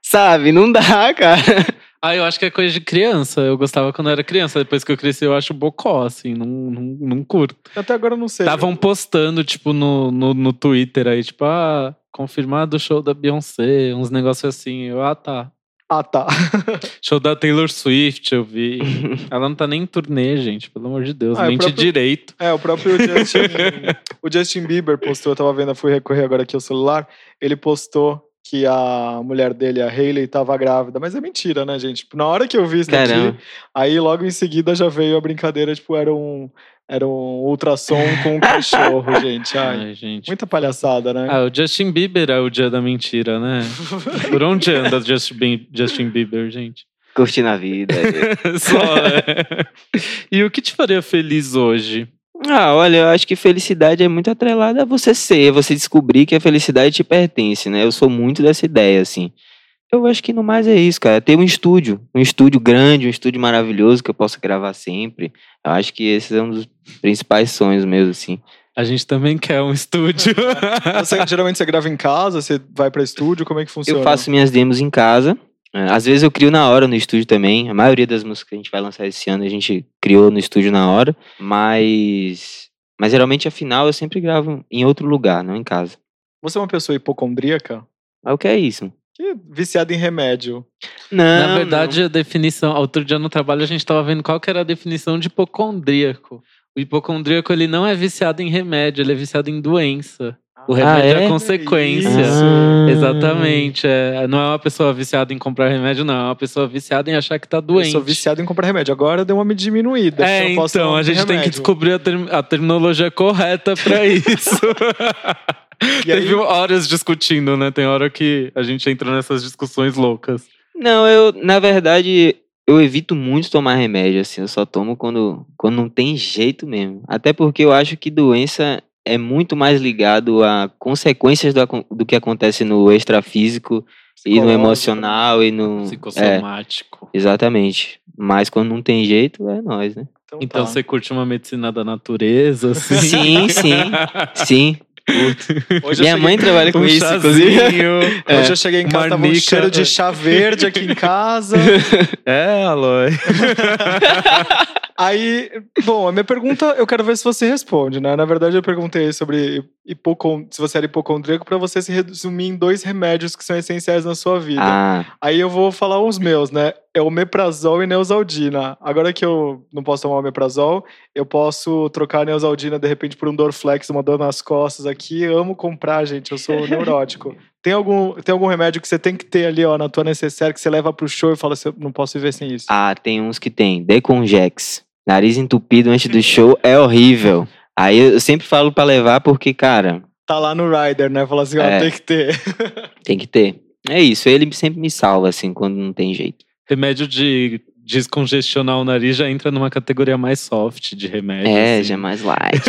Sabe? Não dá, cara. Ah, eu acho que é coisa de criança. Eu gostava quando eu era criança. Depois que eu cresci, eu acho bocó, assim. Não, não, não curto. Até agora eu não sei. Estavam postando, tipo, no, no, no Twitter aí, tipo, ah, confirmado o show da Beyoncé, uns negócios assim. Eu, ah, tá. Ah, tá. Show da Taylor Swift, eu vi. Ela não tá nem em turnê, gente, pelo amor de Deus. Ah, é mente próprio- direito. É, o próprio Justin, o Justin Bieber postou, eu tava vendo, eu fui recorrer agora aqui ao celular, ele postou que a mulher dele, a Hailey, tava grávida, mas é mentira, né, gente? Tipo, Na hora que eu vi isso Caramba. daqui, aí logo em seguida já veio a brincadeira, tipo, era um, era um ultrassom com um cachorro, gente. Ai, Ai, gente. muita palhaçada, né? Ah, o Justin Bieber é o dia da mentira, né? Por onde anda Justin, Justin Bieber, gente? Curtindo a vida. Só, é. E o que te faria feliz hoje? Ah, olha, eu acho que felicidade é muito atrelada a você ser, você descobrir que a felicidade te pertence, né? Eu sou muito dessa ideia, assim. Eu acho que no mais é isso, cara. Ter um estúdio, um estúdio grande, um estúdio maravilhoso que eu possa gravar sempre. Eu acho que esse é um dos principais sonhos meus, assim. A gente também quer um estúdio. Você, geralmente você grava em casa, você vai pra estúdio, como é que funciona? Eu faço minhas demos em casa. É, Às vezes eu crio na hora no estúdio também. A maioria das músicas que a gente vai lançar esse ano a gente criou no estúdio na hora. Mas. Mas geralmente a final eu sempre gravo em outro lugar, não em casa. Você é uma pessoa hipocondríaca? Mas o que é isso? Que viciada em remédio. Não. Na verdade, a definição. Outro dia no trabalho a gente tava vendo qual que era a definição de hipocondríaco. O hipocondríaco ele não é viciado em remédio, ele é viciado em doença. O Ah, remédio é, é? a consequência. Ah. Exatamente. é. não é uma pessoa viciada em comprar remédio, não. É uma pessoa viciada em achar que tá Eu doente. sou viciado em comprar remédio. Agora deu uma diminuída. É, eu então, a gente tem que remédio. descobrir a, term- a terminologia correta pra isso. E aí- Teve horas discutindo, né? Tem hora que a gente entra nessas discussões loucas. Não, eu, na verdade, eu evito muito tomar remédio, assim. Eu só tomo quando, quando não tem jeito mesmo. Até porque eu acho que doença é muito mais ligado a consequências do, do que acontece no extrafísico e no Psicológico, emocional e no. É, Psicossomático. exatamente. Mas quando não tem jeito, é nós, né? Então, Então tá. você curte uma medicina da natureza, assim? Sim, sim. Sim. Minha mãe trabalha com um isso, inclusive. chazinho. Hoje eu cheguei em casa, tava um marnica. cheiro de chá verde aqui em casa. É, Aloy. Aí, bom, a minha pergunta, eu quero ver se você responde, né? Na verdade, eu perguntei sobre hipocon... se você era hipocondríaco pra você se resumir em dois remédios que são essenciais na sua vida. Ah, Aí eu vou falar os meus, né? É omeprazol e neosaldina. Agora que eu não posso tomar omeprazol, eu posso trocar a neosaldina de repente por um Dorflex, uma dor nas costas aqui. Amo comprar, gente. Eu sou neurótico. Tem algum, tem algum remédio que você tem que ter ali, ó, na tua necessária, que você leva pro show e fala assim, eu não posso viver sem isso? Ah, tem uns que tem. Deconjex. Nariz entupido antes do show é horrível. Aí eu sempre falo pra levar porque, cara, Tá lá no rider, né? Fala assim, ó, É. tem que ter. tem que ter. É isso, ele sempre me salva, assim, quando não tem jeito. Remédio de descongestionar o nariz já entra numa categoria mais soft de remédio. É, assim. já é mais light.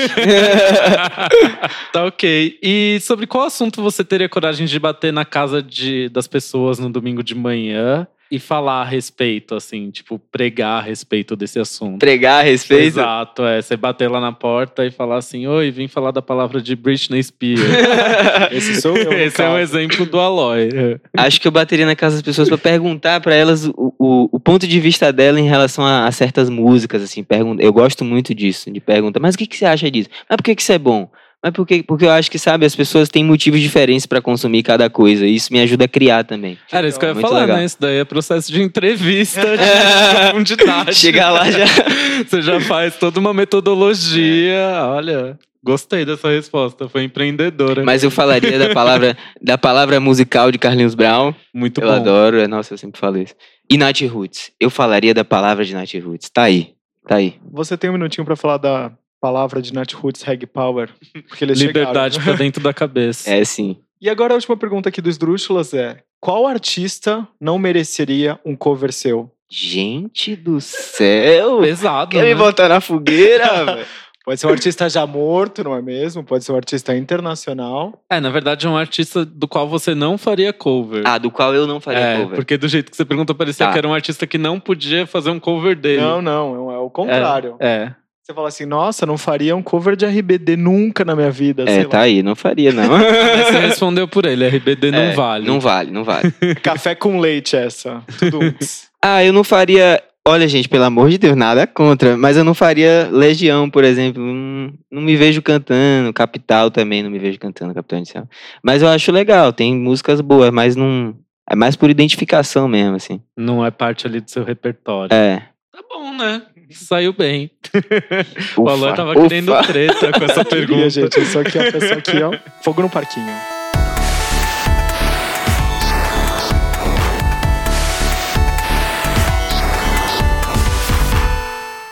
tá ok. E sobre qual assunto você teria coragem de bater na casa de, das pessoas no domingo de manhã e falar a respeito, assim, tipo, pregar a respeito desse assunto? Pregar a respeito. Exato, é. Você bater lá na porta e falar assim: Oi, vim falar da palavra de Britney Spears. Esse sou eu. Esse é um caso. exemplo do Aloy. Acho que eu bateria na casa das pessoas pra perguntar pra elas o, o, o ponto de vista dela em relação a, a certas músicas, assim. Pergunta, eu gosto muito disso, de perguntar, mas o que, que você acha disso? Mas por que, que isso é bom? Mas por que, porque eu acho que, sabe, as pessoas têm motivos diferentes pra consumir cada coisa. E isso me ajuda a criar também. Era isso que eu ia falar, legal. né? Isso daí é processo de entrevista de profundidade. Chegar lá já. Você já faz toda uma metodologia. Olha, gostei dessa resposta. Foi empreendedora. Mas eu falaria da palavra, da palavra musical de Carlinhos Brown. Muito eu bom. adoro. é, Nossa, eu sempre falo isso. E Nath Roots. Eu falaria da palavra de Nath Roots. Tá aí. Tá aí. Você tem um minutinho pra falar da palavra de Nat Roots Reg Power? Porque eles Liberdade pra dentro da cabeça. É sim. E agora a última pergunta aqui do Esdrúxulas é: qual artista não mereceria um cover seu? Gente do céu. Pesado. Quer me né? botar na fogueira, velho? Pode ser um artista já morto, não é mesmo? Pode ser um artista internacional. É, na verdade, é um artista do qual você não faria cover. Ah, do qual eu não faria é, cover. porque do jeito que você perguntou, parecia Tá. que era um artista que não podia fazer um cover dele. Não, não, é o contrário. É. Você fala assim, nossa, não faria um cover de RBD nunca na minha vida. É, sei tá lá. aí, não faria, não. Mas você respondeu por ele, RBD não É, vale. Não vale, não vale. Café com leite essa. Tudo. Ah, eu não faria. Olha, gente, pelo amor de Deus, nada contra. Mas eu não faria Legião, por exemplo. Não, não me vejo cantando. Capital também, não me vejo cantando Capital Inicial. Mas eu acho legal, tem músicas boas, mas não. É mais por identificação mesmo, assim. Não é parte ali do seu repertório. É. Tá bom, né? Saiu bem. o Ufa, Alan tava ufa. querendo treta com essa Queria, pergunta. gente, isso aqui, ó, pessoa aqui, ó. Fogo no parquinho.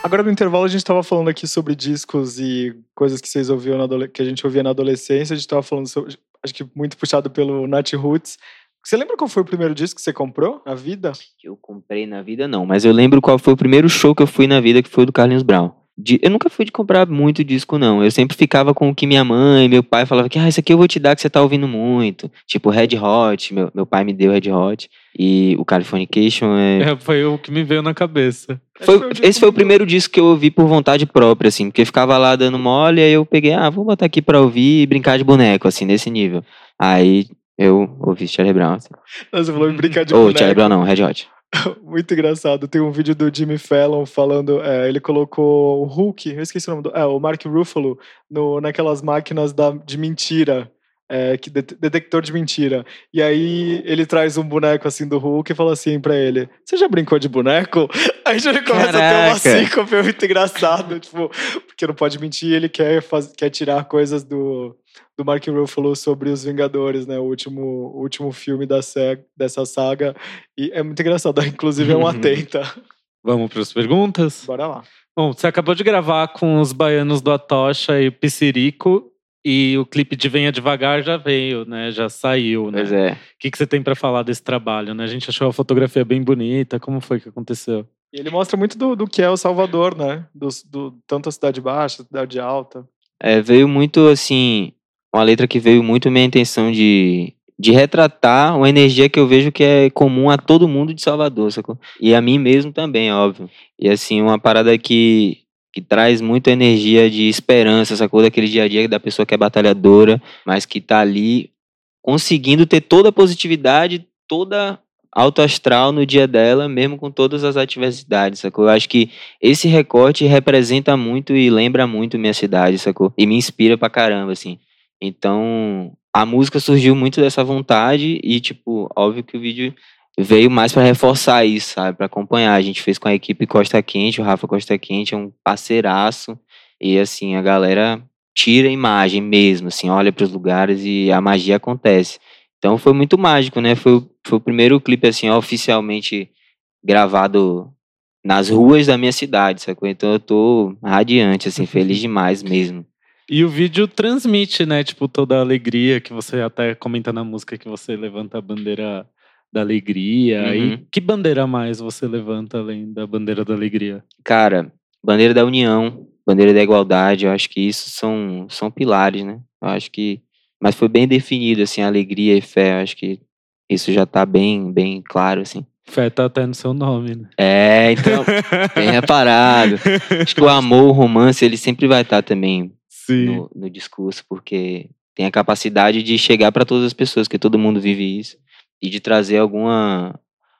Agora no intervalo a gente estava falando aqui sobre discos e coisas que vocês ouviam que a gente ouvia na adolescência. A gente estava falando sobre, acho que muito puxado pelo Nat Roots. Você lembra qual foi o primeiro disco que você comprou na vida? Que eu comprei na vida, não. Mas eu lembro qual foi o primeiro show que eu fui na vida, que foi o do Carlinhos Brown. De- eu nunca fui de comprar muito disco, não. Eu sempre ficava com o que minha mãe, meu pai falava que, ah, isso aqui eu vou te dar que você tá ouvindo muito. Tipo, Red Hot, meu, meu pai me deu Red Hot. E o Californication é... É, foi o que me veio na cabeça. Foi- esse foi o primeiro disco que eu ouvi por vontade própria, assim, porque eu ficava lá dando mole, aí eu peguei, ah, vou botar aqui pra ouvir e brincar de boneco, assim, nesse nível. Aí eu ouvi Charlie Brown. Assim. Você falou em brincar de Ou boneco. Charlie Brown não, Red Hot. Muito engraçado. Tem um vídeo do Jimmy Fallon falando. é, ele colocou o Hulk, eu esqueci o nome do. É, o Mark Ruffalo, no, naquelas máquinas da, de mentira. É, que det- detector de mentira. E aí ele traz um boneco assim do Hulk e fala assim pra ele: Você já brincou de boneco? Aí já ele começa a ter uma Caraca. síncope muito engraçado. tipo, porque não pode mentir, ele quer, faz, quer tirar coisas do, do Mark Ruffalo sobre os Vingadores, né? O último, o último filme da dessa saga. E é muito engraçado. Inclusive é um atenta. Vamos para as perguntas? Bora lá. Bom, você acabou de gravar com os baianos do Atocha e Piscirico. E o clipe de Venha Devagar já veio, né? Já saiu, né? Pois é. O que, que você tem pra falar desse trabalho, né? A gente achou a fotografia bem bonita. Como foi que aconteceu? E ele mostra muito do, do que é o Salvador, né? Do, do, tanto a cidade baixa, a cidade alta. É, veio muito assim, uma letra que veio muito minha intenção de, de retratar uma energia que eu vejo que é comum a todo mundo de Salvador, sacou? E a mim mesmo também, óbvio. E assim, uma parada que, que traz muita energia de esperança, sacou? Daquele dia a dia da pessoa que é batalhadora, mas que tá ali conseguindo ter toda a positividade, toda alto astral no dia dela, mesmo com todas as adversidades, sacou? Eu acho que esse recorte representa muito e lembra muito minha cidade, sacou? E me inspira pra caramba, assim. Então, a música surgiu muito dessa vontade e, tipo, óbvio que o vídeo veio mais pra reforçar isso, sabe? Pra acompanhar. A gente fez com a equipe Costa Quente, o Rafa Costa Quente é um parceiraço. E, assim, a galera tira a imagem mesmo, assim, olha pros lugares e a magia acontece. Então foi muito mágico, né? Foi, o- foi o primeiro clipe, assim, oficialmente gravado nas ruas da minha cidade, sacou? Então eu tô radiante, assim, feliz demais mesmo. E o vídeo transmite, né? Tipo, toda a alegria que você até comenta na música que você levanta a bandeira da alegria. Uhum. E que bandeira mais você levanta além da bandeira da alegria? Cara, bandeira da união, bandeira da igualdade, eu acho que isso são, são pilares, né? Eu acho que. Mas foi bem definido, assim, alegria e fé. Eu acho que isso já tá bem, bem claro, assim. Fé tá até no seu nome, né? É, então, bem reparado. Acho que o amor, o romance, ele sempre vai estar também Sim. no, no discurso, porque tem a capacidade de chegar para todas as pessoas, que todo mundo vive isso, e de trazer alguma,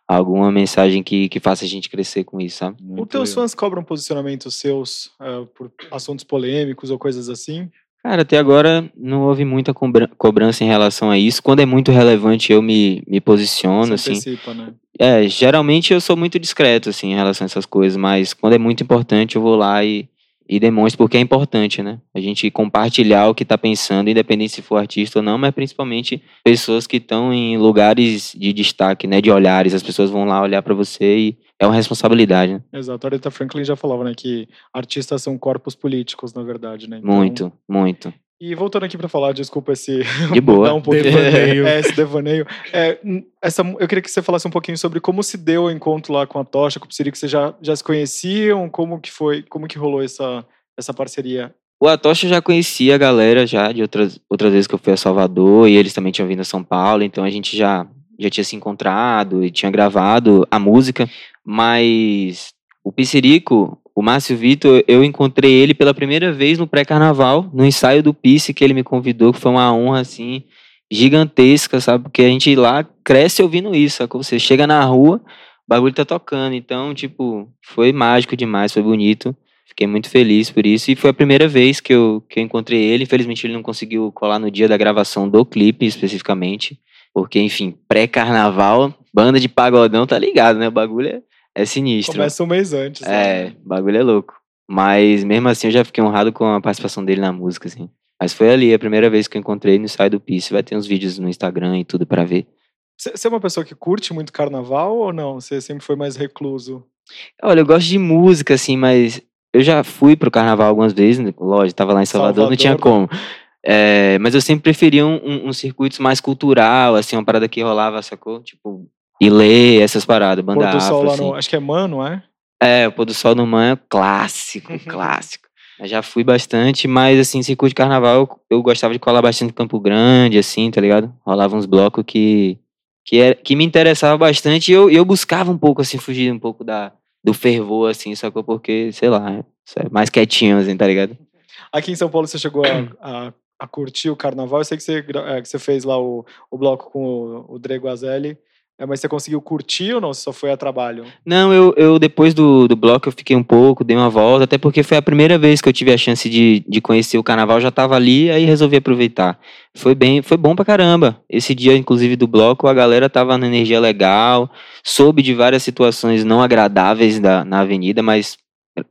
alguma mensagem que, que faça a gente crescer com isso, sabe? Os teus legal. fãs cobram posicionamentos seus eh, por assuntos polêmicos ou coisas assim? Cara, até agora não houve muita cobra- cobrança em relação a isso. Quando é muito relevante, eu me, me posiciono, Se assim. né? É, geralmente eu sou muito discreto, assim, em relação a essas coisas, mas quando é muito importante, eu vou lá e, e demonstro porque é importante, né? A gente compartilhar o que tá pensando, independente se for artista ou não, mas principalmente pessoas que estão em lugares de destaque, né? De olhares. As pessoas vão lá olhar pra você e é uma responsabilidade, né? Exato. A Aretha Franklin já falava, né, que artistas são corpos políticos, na verdade, né? Então- Muito, muito. E voltando aqui pra falar, desculpa esse De boa. um pouquinho Devaneio. é, esse devaneio. É, essa, eu queria que você falasse um pouquinho sobre como se deu o encontro lá com a Tocha, com o Psirico, vocês já, já se conheciam, como que foi, como que rolou essa, essa parceria? O Atocha eu já conhecia a galera já de outras, outras vezes que eu fui a Salvador e eles também tinham vindo a São Paulo, então a gente já, já tinha se encontrado e tinha gravado a música, mas o Piscirico, o Márcio Vitor, eu encontrei ele pela primeira vez no pré-carnaval, no ensaio do Pisse que ele me convidou, que foi uma honra assim gigantesca, sabe? Porque a gente lá cresce ouvindo isso, sacou? Você chega na rua, o bagulho tá tocando, então, tipo, foi mágico demais, foi bonito. Fiquei muito feliz por isso. E foi a primeira vez que eu, que eu encontrei ele. Infelizmente, ele não conseguiu colar no dia da gravação do clipe, especificamente. Porque, enfim, pré-carnaval, banda de pagodão, tá ligado, né? O bagulho é, é sinistro. Começa um mês antes. É, né? o bagulho é louco. Mas mesmo assim, eu já fiquei honrado com a participação dele na música, assim. Mas foi ali a primeira vez que eu encontrei no Sai do Peace. Vai ter uns vídeos no Instagram e tudo pra ver. Você é uma pessoa que curte muito carnaval ou não? Você sempre foi mais recluso? Olha, eu gosto de música, assim, mas eu já fui pro carnaval algumas vezes, né? lógico, tava lá em Salvador, não tinha Salvador, como. É, mas eu sempre preferia um, um, um circuito mais cultural, assim, uma parada que rolava, sacou? Tipo, Ilê, essas paradas, banda Pôr do sol afro, lá assim. no. Acho que é Mano, é? É, o pôr do sol no Man é clássico, clássico. Eu já fui bastante, mas assim, circuito de carnaval, eu, eu gostava de colar bastante em Campo Grande, assim, tá ligado? Rolava uns blocos que, que, era, que me interessava bastante e eu, e eu buscava um pouco, assim, fugir um pouco da, do fervor, assim, sacou? Porque, sei lá, é mais quietinho, assim, tá ligado? Aqui em São Paulo você chegou a, a, a curtir o carnaval. Eu sei que você, é, que você fez lá o, o bloco com o, o Dre Guazelli. É, mas você conseguiu curtir ou não? Você só foi a trabalho? Não, eu, eu depois do, do bloco eu fiquei um pouco, dei uma volta, até porque foi a primeira vez que eu tive a chance de, de conhecer o carnaval, já tava ali, aí resolvi aproveitar. Foi bem, foi bom pra caramba. Esse dia, inclusive, do bloco, a galera tava na energia legal, soube de várias situações não agradáveis da, na avenida, mas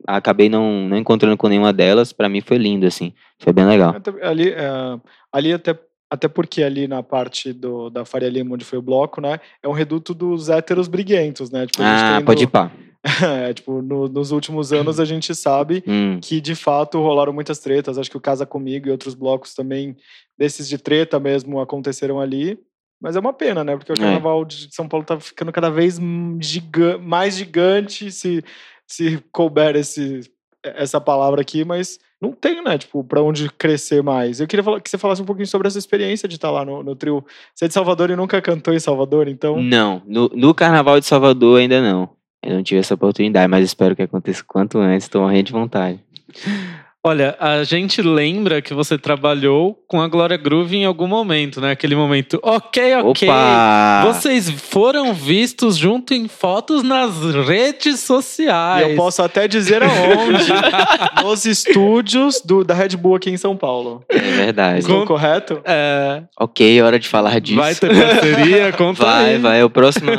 acabei não, não encontrando com nenhuma delas. Pra mim foi lindo, assim. Foi bem legal. Ali, é, ali até, até porque ali na parte do, da Faria Lima, onde foi o bloco, né? É um reduto dos héteros briguentos, né? Tipo, a gente Ah, pode ir pá. é, tipo, no- nos últimos anos a gente sabe Hum, que de fato rolaram muitas tretas. Acho que o Casa Comigo e outros blocos também, desses de treta mesmo, aconteceram ali. Mas é uma pena, né? Porque o É. carnaval de São Paulo tá ficando cada vez giga- mais gigante, se, se couber esse, essa palavra aqui, mas não tem, né? Tipo, pra onde crescer mais. Eu queria que você falasse um pouquinho sobre essa experiência de estar lá no, no trio. Você é de Salvador e nunca cantou em Salvador, então. Não, no, no Carnaval de Salvador ainda não. Eu não tive essa oportunidade, mas espero que aconteça quanto antes. Tô morrendo de vontade. Olha, a gente lembra que você trabalhou com a Glória Groove em algum momento, né? Aquele momento. Ok, ok. Opa! Vocês foram vistos junto em fotos nas redes E sociais. eu posso até dizer aonde. Nos estúdios do, da Red Bull aqui em São Paulo. É verdade. Estou Com- correto? É, Ok, hora de falar disso. vai ter parceria, conta Vai, aí. vai. É o próximo,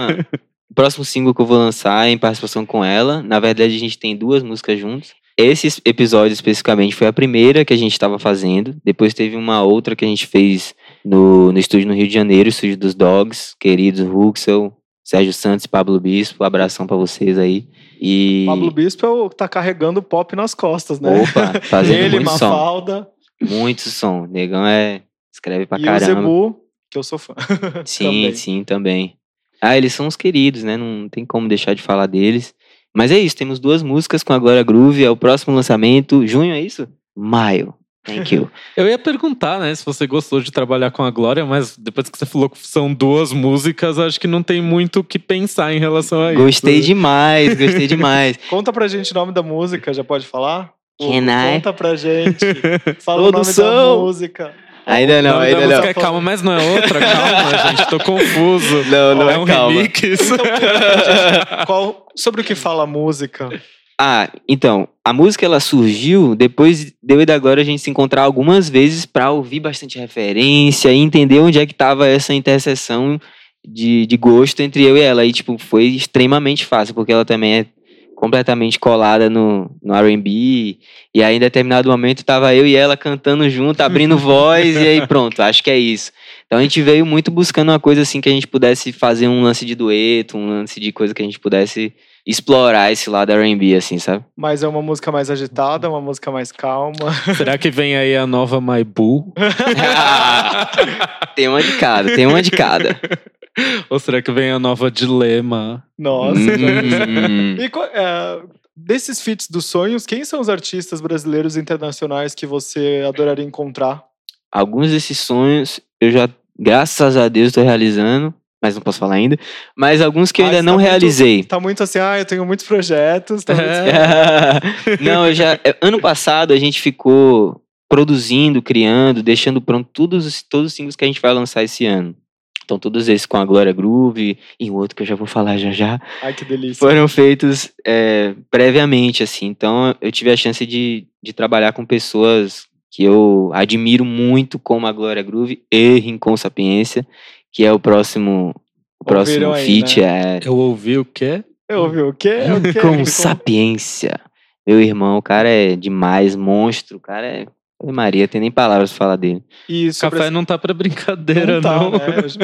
o próximo single que eu vou lançar é em participação com ela. Na verdade, a gente tem duas músicas juntos. Esse episódio especificamente foi a primeira que a gente estava fazendo. Depois teve uma outra que a gente fez no, no estúdio no Rio de Janeiro, estúdio dos Dogs, queridos Ruxel, Sérgio Santos e Pablo Bispo. Abração pra vocês aí. E. Pablo Bispo é o que tá carregando o pop nas costas, né? Opa, fazendo Ele, muito som. Mafalda Muito som. Negão é. Escreve pra e o caramba. Zebu, que eu sou fã. Sim, também. sim, também. Ah, eles são os queridos, né? Não tem como deixar de falar deles. Mas é isso, temos duas músicas com a Glória Groove, é o próximo lançamento. Junho, é isso? Maio. Thank you. Eu ia perguntar, né, se você gostou de trabalhar com a Glória, mas depois que você falou que são duas músicas, acho que não tem muito o que pensar em relação a isso. gostei demais, gostei demais. Conta pra gente o nome da música, já pode falar? Can Hugo, I? Conta pra gente. Fala o nome da Produção. música. Ainda não, nome da ainda música não. é Calma, mas não é outra, calma, gente, tô confuso. Não, não é é um calma. remix. Qual, sobre o que fala a música? Ah, então, a música ela surgiu depois de eu e da Glória a gente se encontrar algumas vezes pra ouvir bastante referência e entender onde é que tava essa interseção de, de gosto entre eu e ela. E, tipo, foi extremamente fácil, porque ela também é completamente colada no, no R&B. E aí, em determinado momento, tava eu e ela cantando junto, abrindo voz, e aí pronto, acho que é isso. Então a gente veio muito buscando uma coisa assim que a gente pudesse fazer um lance de dueto, um lance de coisa que a gente pudesse explorar esse lado R&B, assim, sabe? Mas é uma música mais agitada, uma música mais calma. Será que vem aí a nova My Boo? tem uma de cada, tem uma de cada. Ou será que vem a nova Dilema? Nossa? Hum, E qual- é, desses feats dos sonhos, quem são os artistas brasileiros e internacionais que você adoraria encontrar? alguns desses sonhos eu já, graças a Deus, estou realizando, mas não posso falar ainda. Mas alguns que eu Ah, ainda não tá muito- realizei. Tá muito assim, ah, eu tenho muitos projetos. Tá muito... Não, eu já. é, Ano passado a gente ficou produzindo, criando, deixando pronto todos, os- todos os singles que a gente vai lançar esse ano. Então, todos esses com a Glória Groove e um outro que eu já vou falar já já, Ai, que delícia. foram feitos é, previamente, assim. Então, eu tive a chance de, de trabalhar com pessoas que eu admiro muito, como a Glória Groove e Rincon Sapiência, que é o próximo, o próximo Ouviram aí, feat. né? É Eu ouvi o quê? Eu ouvi o quê? O quê? com sapiência. Meu irmão, o cara é demais, monstro. O cara é. Maria, tem nem palavras pra falar dele. Sobre Café esse- não tá pra brincadeira, não tá, não. né?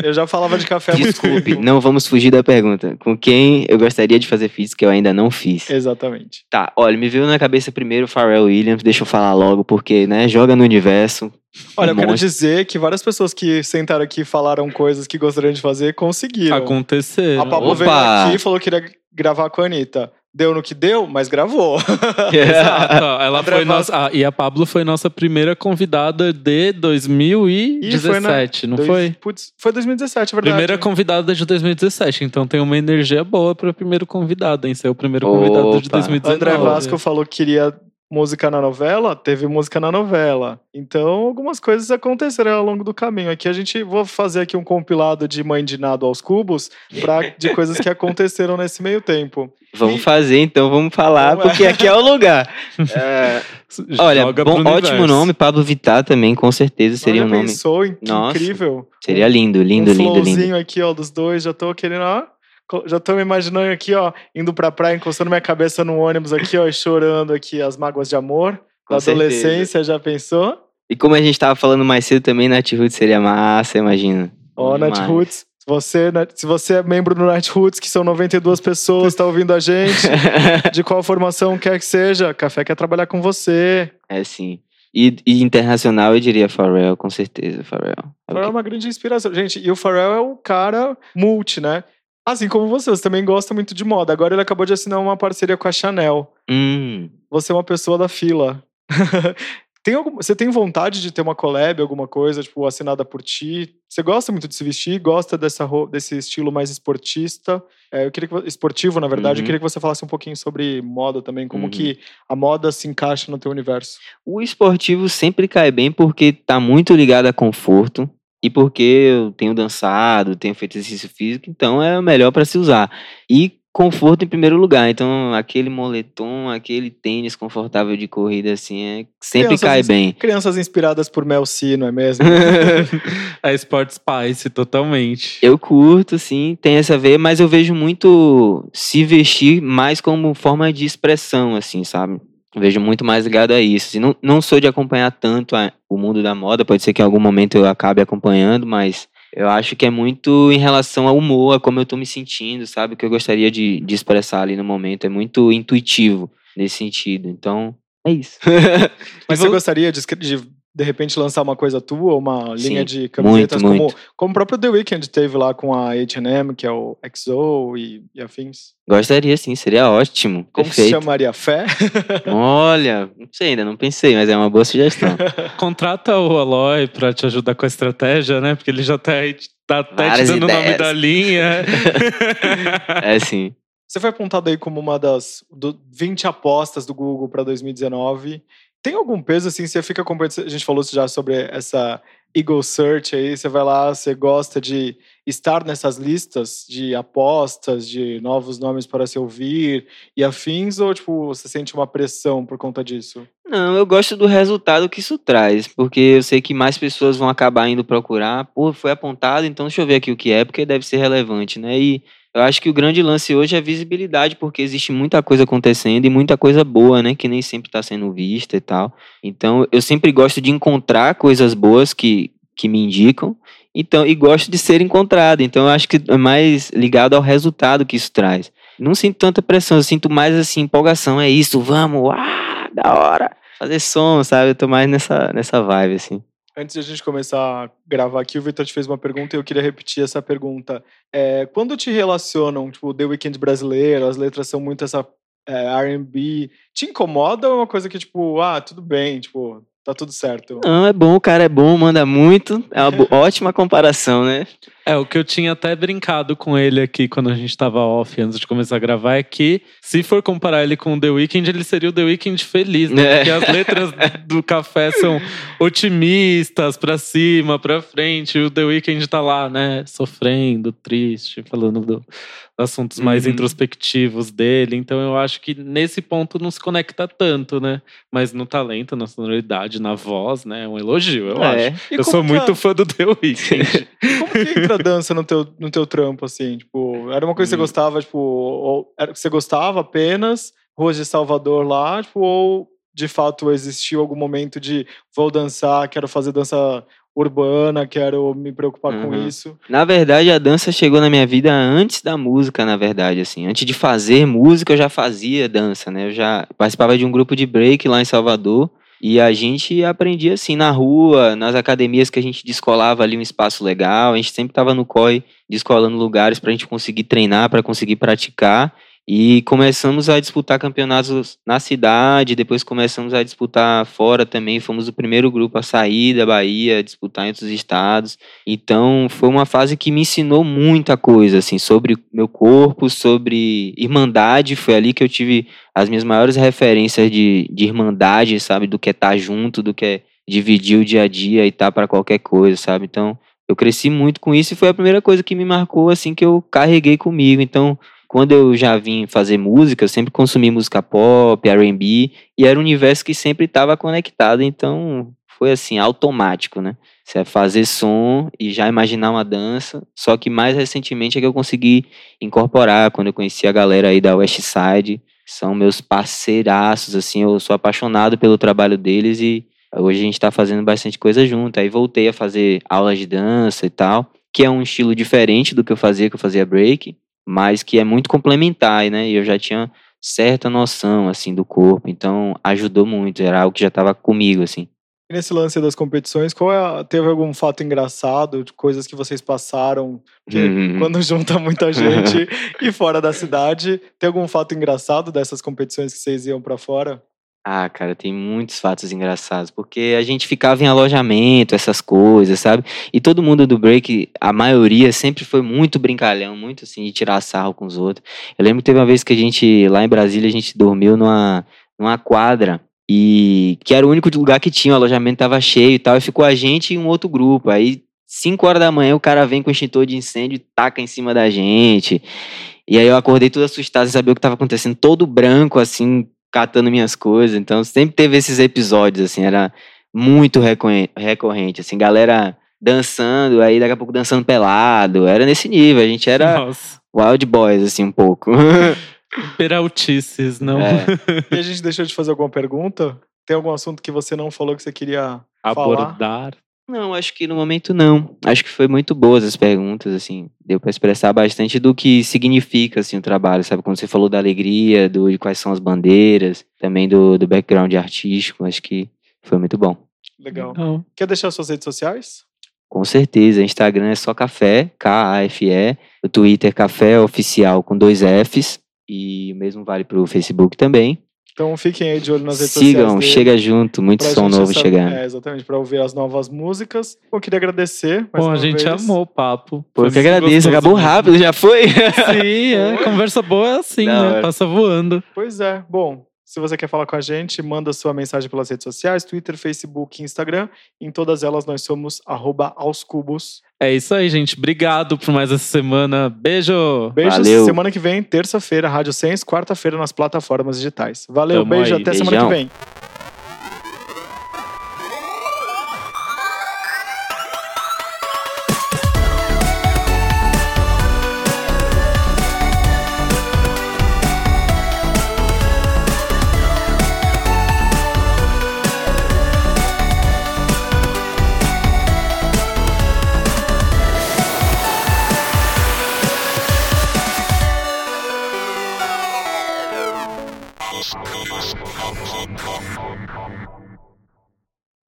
Eu- já falava de café Desculpe, não vamos fugir da pergunta. Com quem eu gostaria de fazer feats que eu ainda não fiz? Exatamente. Tá, olha, me veio na cabeça primeiro o Pharrell Williams, deixa eu falar logo, porque, né, joga no universo. Olha, eu quero monstro. dizer que várias pessoas que sentaram aqui e falaram coisas que gostariam de fazer conseguiram. Acontecer. A Pablo Opa! veio aqui e falou que queria gravar com a Anitta. Deu no que deu, mas gravou. Exato. Ela André foi Vasco. nossa, ah, e a Pablo foi nossa primeira convidada de 2017, não Dois- foi? Putz, foi 2017, é verdade. Primeira convidada de 2017, então tem uma energia boa pra primeiro convidado, em ser o primeiro convidado de Opa. 2019. André Vasco falou que queria música na novela, teve música na novela. Então, algumas coisas aconteceram ao longo do caminho. Aqui a gente vou fazer aqui um compilado de mãe de nado aos cubos pra, de coisas que aconteceram nesse meio tempo. Vamos fazer então, vamos falar, porque aqui é o lugar. É, olha, bom, ótimo nome, Pablo Vittar também, com certeza seria Olha, um nome. pensou, que Nossa. incrível. Seria lindo, lindo, um lindo, lindo. aqui, ó, dos dois. Já tô querendo, ó. Já tô me imaginando aqui, ó, indo pra praia, encostando minha cabeça no ônibus aqui, ó, e chorando aqui as mágoas de amor. Com Da certeza. adolescência, já pensou? E como a gente tava falando mais cedo também, Nath Roots seria massa, imagina. Ó, Night demais. Roots. Se você, se você é membro do Night Roots, que são 92 pessoas, tá ouvindo a gente, de qual formação quer que seja, Café quer trabalhar com você. é sim. E, e internacional eu diria Pharrell, com certeza, Pharrell. É Pharrell é uma grande inspiração. Gente, e o Pharrell é o cara multi, né? Assim como você, você também gosta muito de moda. Agora ele acabou de assinar uma parceria com a Chanel. Hum, Você é uma pessoa da fila. tem algum, você tem vontade de ter uma collab, alguma coisa, tipo, assinada por ti? Você gosta muito de se vestir, gosta dessa, desse estilo mais esportista? É, eu queria que, vo- esportivo, na verdade. Eu Uhum. queria que você falasse um pouquinho sobre moda também, como Uhum. que a moda se encaixa no teu universo. O esportivo sempre cai bem porque tá muito ligado a conforto e porque eu tenho dançado, tenho feito exercício físico, então é o melhor para se usar. E conforto em primeiro lugar. Então, aquele moletom, aquele tênis confortável de corrida assim, é, sempre Crianças cai bem. Crianças inspiradas por Mel C, não é mesmo? É Sport Spice, totalmente. Eu curto, sim, tem essa veia, mas eu vejo muito se vestir mais como forma de expressão, assim, sabe? Vejo muito mais ligado a isso. Assim, não, não sou de acompanhar tanto a, o mundo da moda, pode ser que em algum momento eu acabe acompanhando, mas eu acho que é muito em relação ao humor, a como eu tô me sentindo, sabe? O que eu gostaria de, de expressar ali no momento. É muito intuitivo nesse sentido. Então, é isso. Mas você gostaria de, de de repente lançar uma coisa tua, uma Sim, linha de camisetas, muito, como, muito. como o próprio The Weeknd teve lá com a H&M, que é o XO e, e afins? Gostaria sim, seria ótimo. Como perfeito. se chamaria? Fé? Olha, não sei ainda, não pensei, mas é uma boa sugestão. Contrata o Aloy pra te ajudar com a estratégia, né? Porque ele já tá, tá até te dando o nome da linha. é sim. Você foi apontado aí como uma das do 20 apostas do Google para 2019 tem algum peso, assim, você fica acompanhando, a gente falou já sobre essa Eagle Search aí, você vai lá, você gosta de estar nessas listas de apostas, de novos nomes para se ouvir e afins, ou, tipo, você sente uma pressão por conta disso? Não, eu gosto do resultado que isso traz, porque eu sei que mais pessoas vão acabar indo procurar, pô, foi apontado, então deixa eu ver aqui o que é, porque deve ser relevante, né, e eu acho que o grande lance hoje é visibilidade, porque existe muita coisa acontecendo e muita coisa boa, né? Que nem sempre está sendo vista e tal. Então, eu sempre gosto de encontrar coisas boas que, que me indicam. Então, e gosto de ser encontrado. Então, eu acho que é mais ligado ao resultado que isso traz. Não sinto tanta pressão, eu sinto mais assim, empolgação. É isso, vamos, ah, da hora. Fazer som, sabe? Eu tô mais nessa, nessa vibe, assim. Antes de a gente começar a gravar aqui, o Vitor te fez uma pergunta e eu queria repetir essa pergunta. É, quando te relacionam, tipo, The Weeknd brasileiro, as letras são muito essa é, R&B, te incomoda ou é uma coisa que, tipo, ah, tudo bem, tipo, tá tudo certo? Não, é bom, o cara é bom, manda muito, é uma ótima comparação, né? É, o que eu tinha até brincado com ele aqui quando a gente tava off antes de começar a gravar é que, se for comparar ele com o The Weeknd, ele seria o The Weeknd feliz, né? É. Porque as letras do café são otimistas, pra cima, pra frente. E o The Weeknd tá lá, né? Sofrendo, triste, falando do, assuntos mais uhum. introspectivos dele. Então eu acho que nesse ponto não se conecta tanto, né? Mas no talento, na sonoridade, na voz, né? É um elogio, eu é. acho. E eu sou muito fã do The Weeknd. como que entra dança no teu, no teu trampo, assim? Tipo, era uma coisa que você hum. gostava, tipo, ou era você gostava apenas, Ruas de Salvador lá, tipo, ou de fato existiu algum momento de vou dançar, quero fazer dança urbana, quero me preocupar uhum. com isso. Na verdade, a dança chegou na minha vida antes da música, na verdade, assim. Antes de fazer música, eu já fazia dança, né? Eu já participava de um grupo de break lá em Salvador. E a gente aprendia assim na rua, nas academias que a gente descolava ali um espaço legal. A gente sempre estava no COI descolando lugares para a gente conseguir treinar, para conseguir praticar. E começamos a disputar campeonatos na cidade, depois começamos a disputar fora também. Fomos o primeiro grupo a sair da Bahia, disputar em outros estados. Então foi uma fase que me ensinou muita coisa, assim, sobre meu corpo, sobre irmandade. Foi ali que eu tive as minhas maiores referências de, de irmandade, sabe? Do que é estar junto, do que é dividir o dia a dia e estar para qualquer coisa, sabe? Então eu cresci muito com isso e foi a primeira coisa que me marcou, assim, que eu carreguei comigo. Então quando eu já vim fazer música, eu sempre consumi música pop, R&B, e era um universo que sempre estava conectado, então foi assim, automático, né? Você é fazer som e já imaginar uma dança, só que mais recentemente é que eu consegui incorporar, quando eu conheci a galera aí da West Side, são meus parceiraços, assim, eu sou apaixonado pelo trabalho deles e hoje a gente está fazendo bastante coisa junto, aí voltei a fazer aulas de dança e tal, que é um estilo diferente do que eu fazia, que eu fazia break, mas que é muito complementar, né? E eu já tinha certa noção, assim, do corpo, então ajudou muito, era algo que já estava comigo, assim. E nesse lance das competições, qual é, teve algum fato engraçado, de coisas que vocês passaram, que uhum. quando junta muita gente e fora da cidade, tem algum fato engraçado dessas competições que vocês iam para fora? Ah, cara, tem muitos fatos engraçados, porque a gente ficava em alojamento, essas coisas, sabe? E todo mundo do break, a maioria sempre foi muito brincalhão, muito assim, de tirar sarro com os outros. Eu lembro que teve uma vez que a gente, lá em Brasília, a gente dormiu numa, numa quadra, e que era o único lugar que tinha, o alojamento tava cheio e tal, e ficou a gente e um outro grupo. Aí, 5 horas da manhã, o cara vem com extintor de incêndio e taca em cima da gente. E aí eu acordei todo assustado sem saber o que estava acontecendo, todo branco, assim, catando minhas coisas. Então sempre teve esses episódios, assim, era muito recorrente, assim, galera dançando, aí daqui a pouco dançando pelado. Era nesse nível, a gente era Nossa. wild boys, assim, um pouco. Peraltices, não. É. E a gente deixou de fazer alguma pergunta? Tem algum assunto que você não falou que você queria falar? Não, acho que no momento não. Acho que foi muito boas as perguntas, assim. Deu pra expressar bastante do que significa, assim, o trabalho, sabe? Quando você falou da alegria, do, de quais são as bandeiras, também do, do background artístico, acho que foi muito bom. Legal. Quer deixar suas redes sociais? Com certeza. Instagram é só café, K-A-F-E. O Twitter Café Oficial com dois Fs. E o mesmo vale pro Facebook também. Então fiquem aí de olho nas redes Sigam, sociais. dele, chega junto, muito som novo chegando. É, exatamente, para ouvir as novas músicas. Eu queria agradecer. Bom, a gente vez. amou o papo. Pô, eu que agradeço, gostoso acabou rápido, já foi? Sim, é. Conversa boa é assim, Da né? hora. Passa voando. Pois é. Bom, se você quer falar com a gente, manda sua mensagem pelas redes sociais, Twitter, Facebook, Instagram. Em todas elas nós somos arroba aos cubos. É isso aí, gente. Obrigado por mais essa semana. Beijo! Beijos. Valeu. Semana que vem, terça-feira, Rádio Sens, quarta-feira nas plataformas digitais. Valeu, Tamo beijo, aí. até semana que Beijão. vem.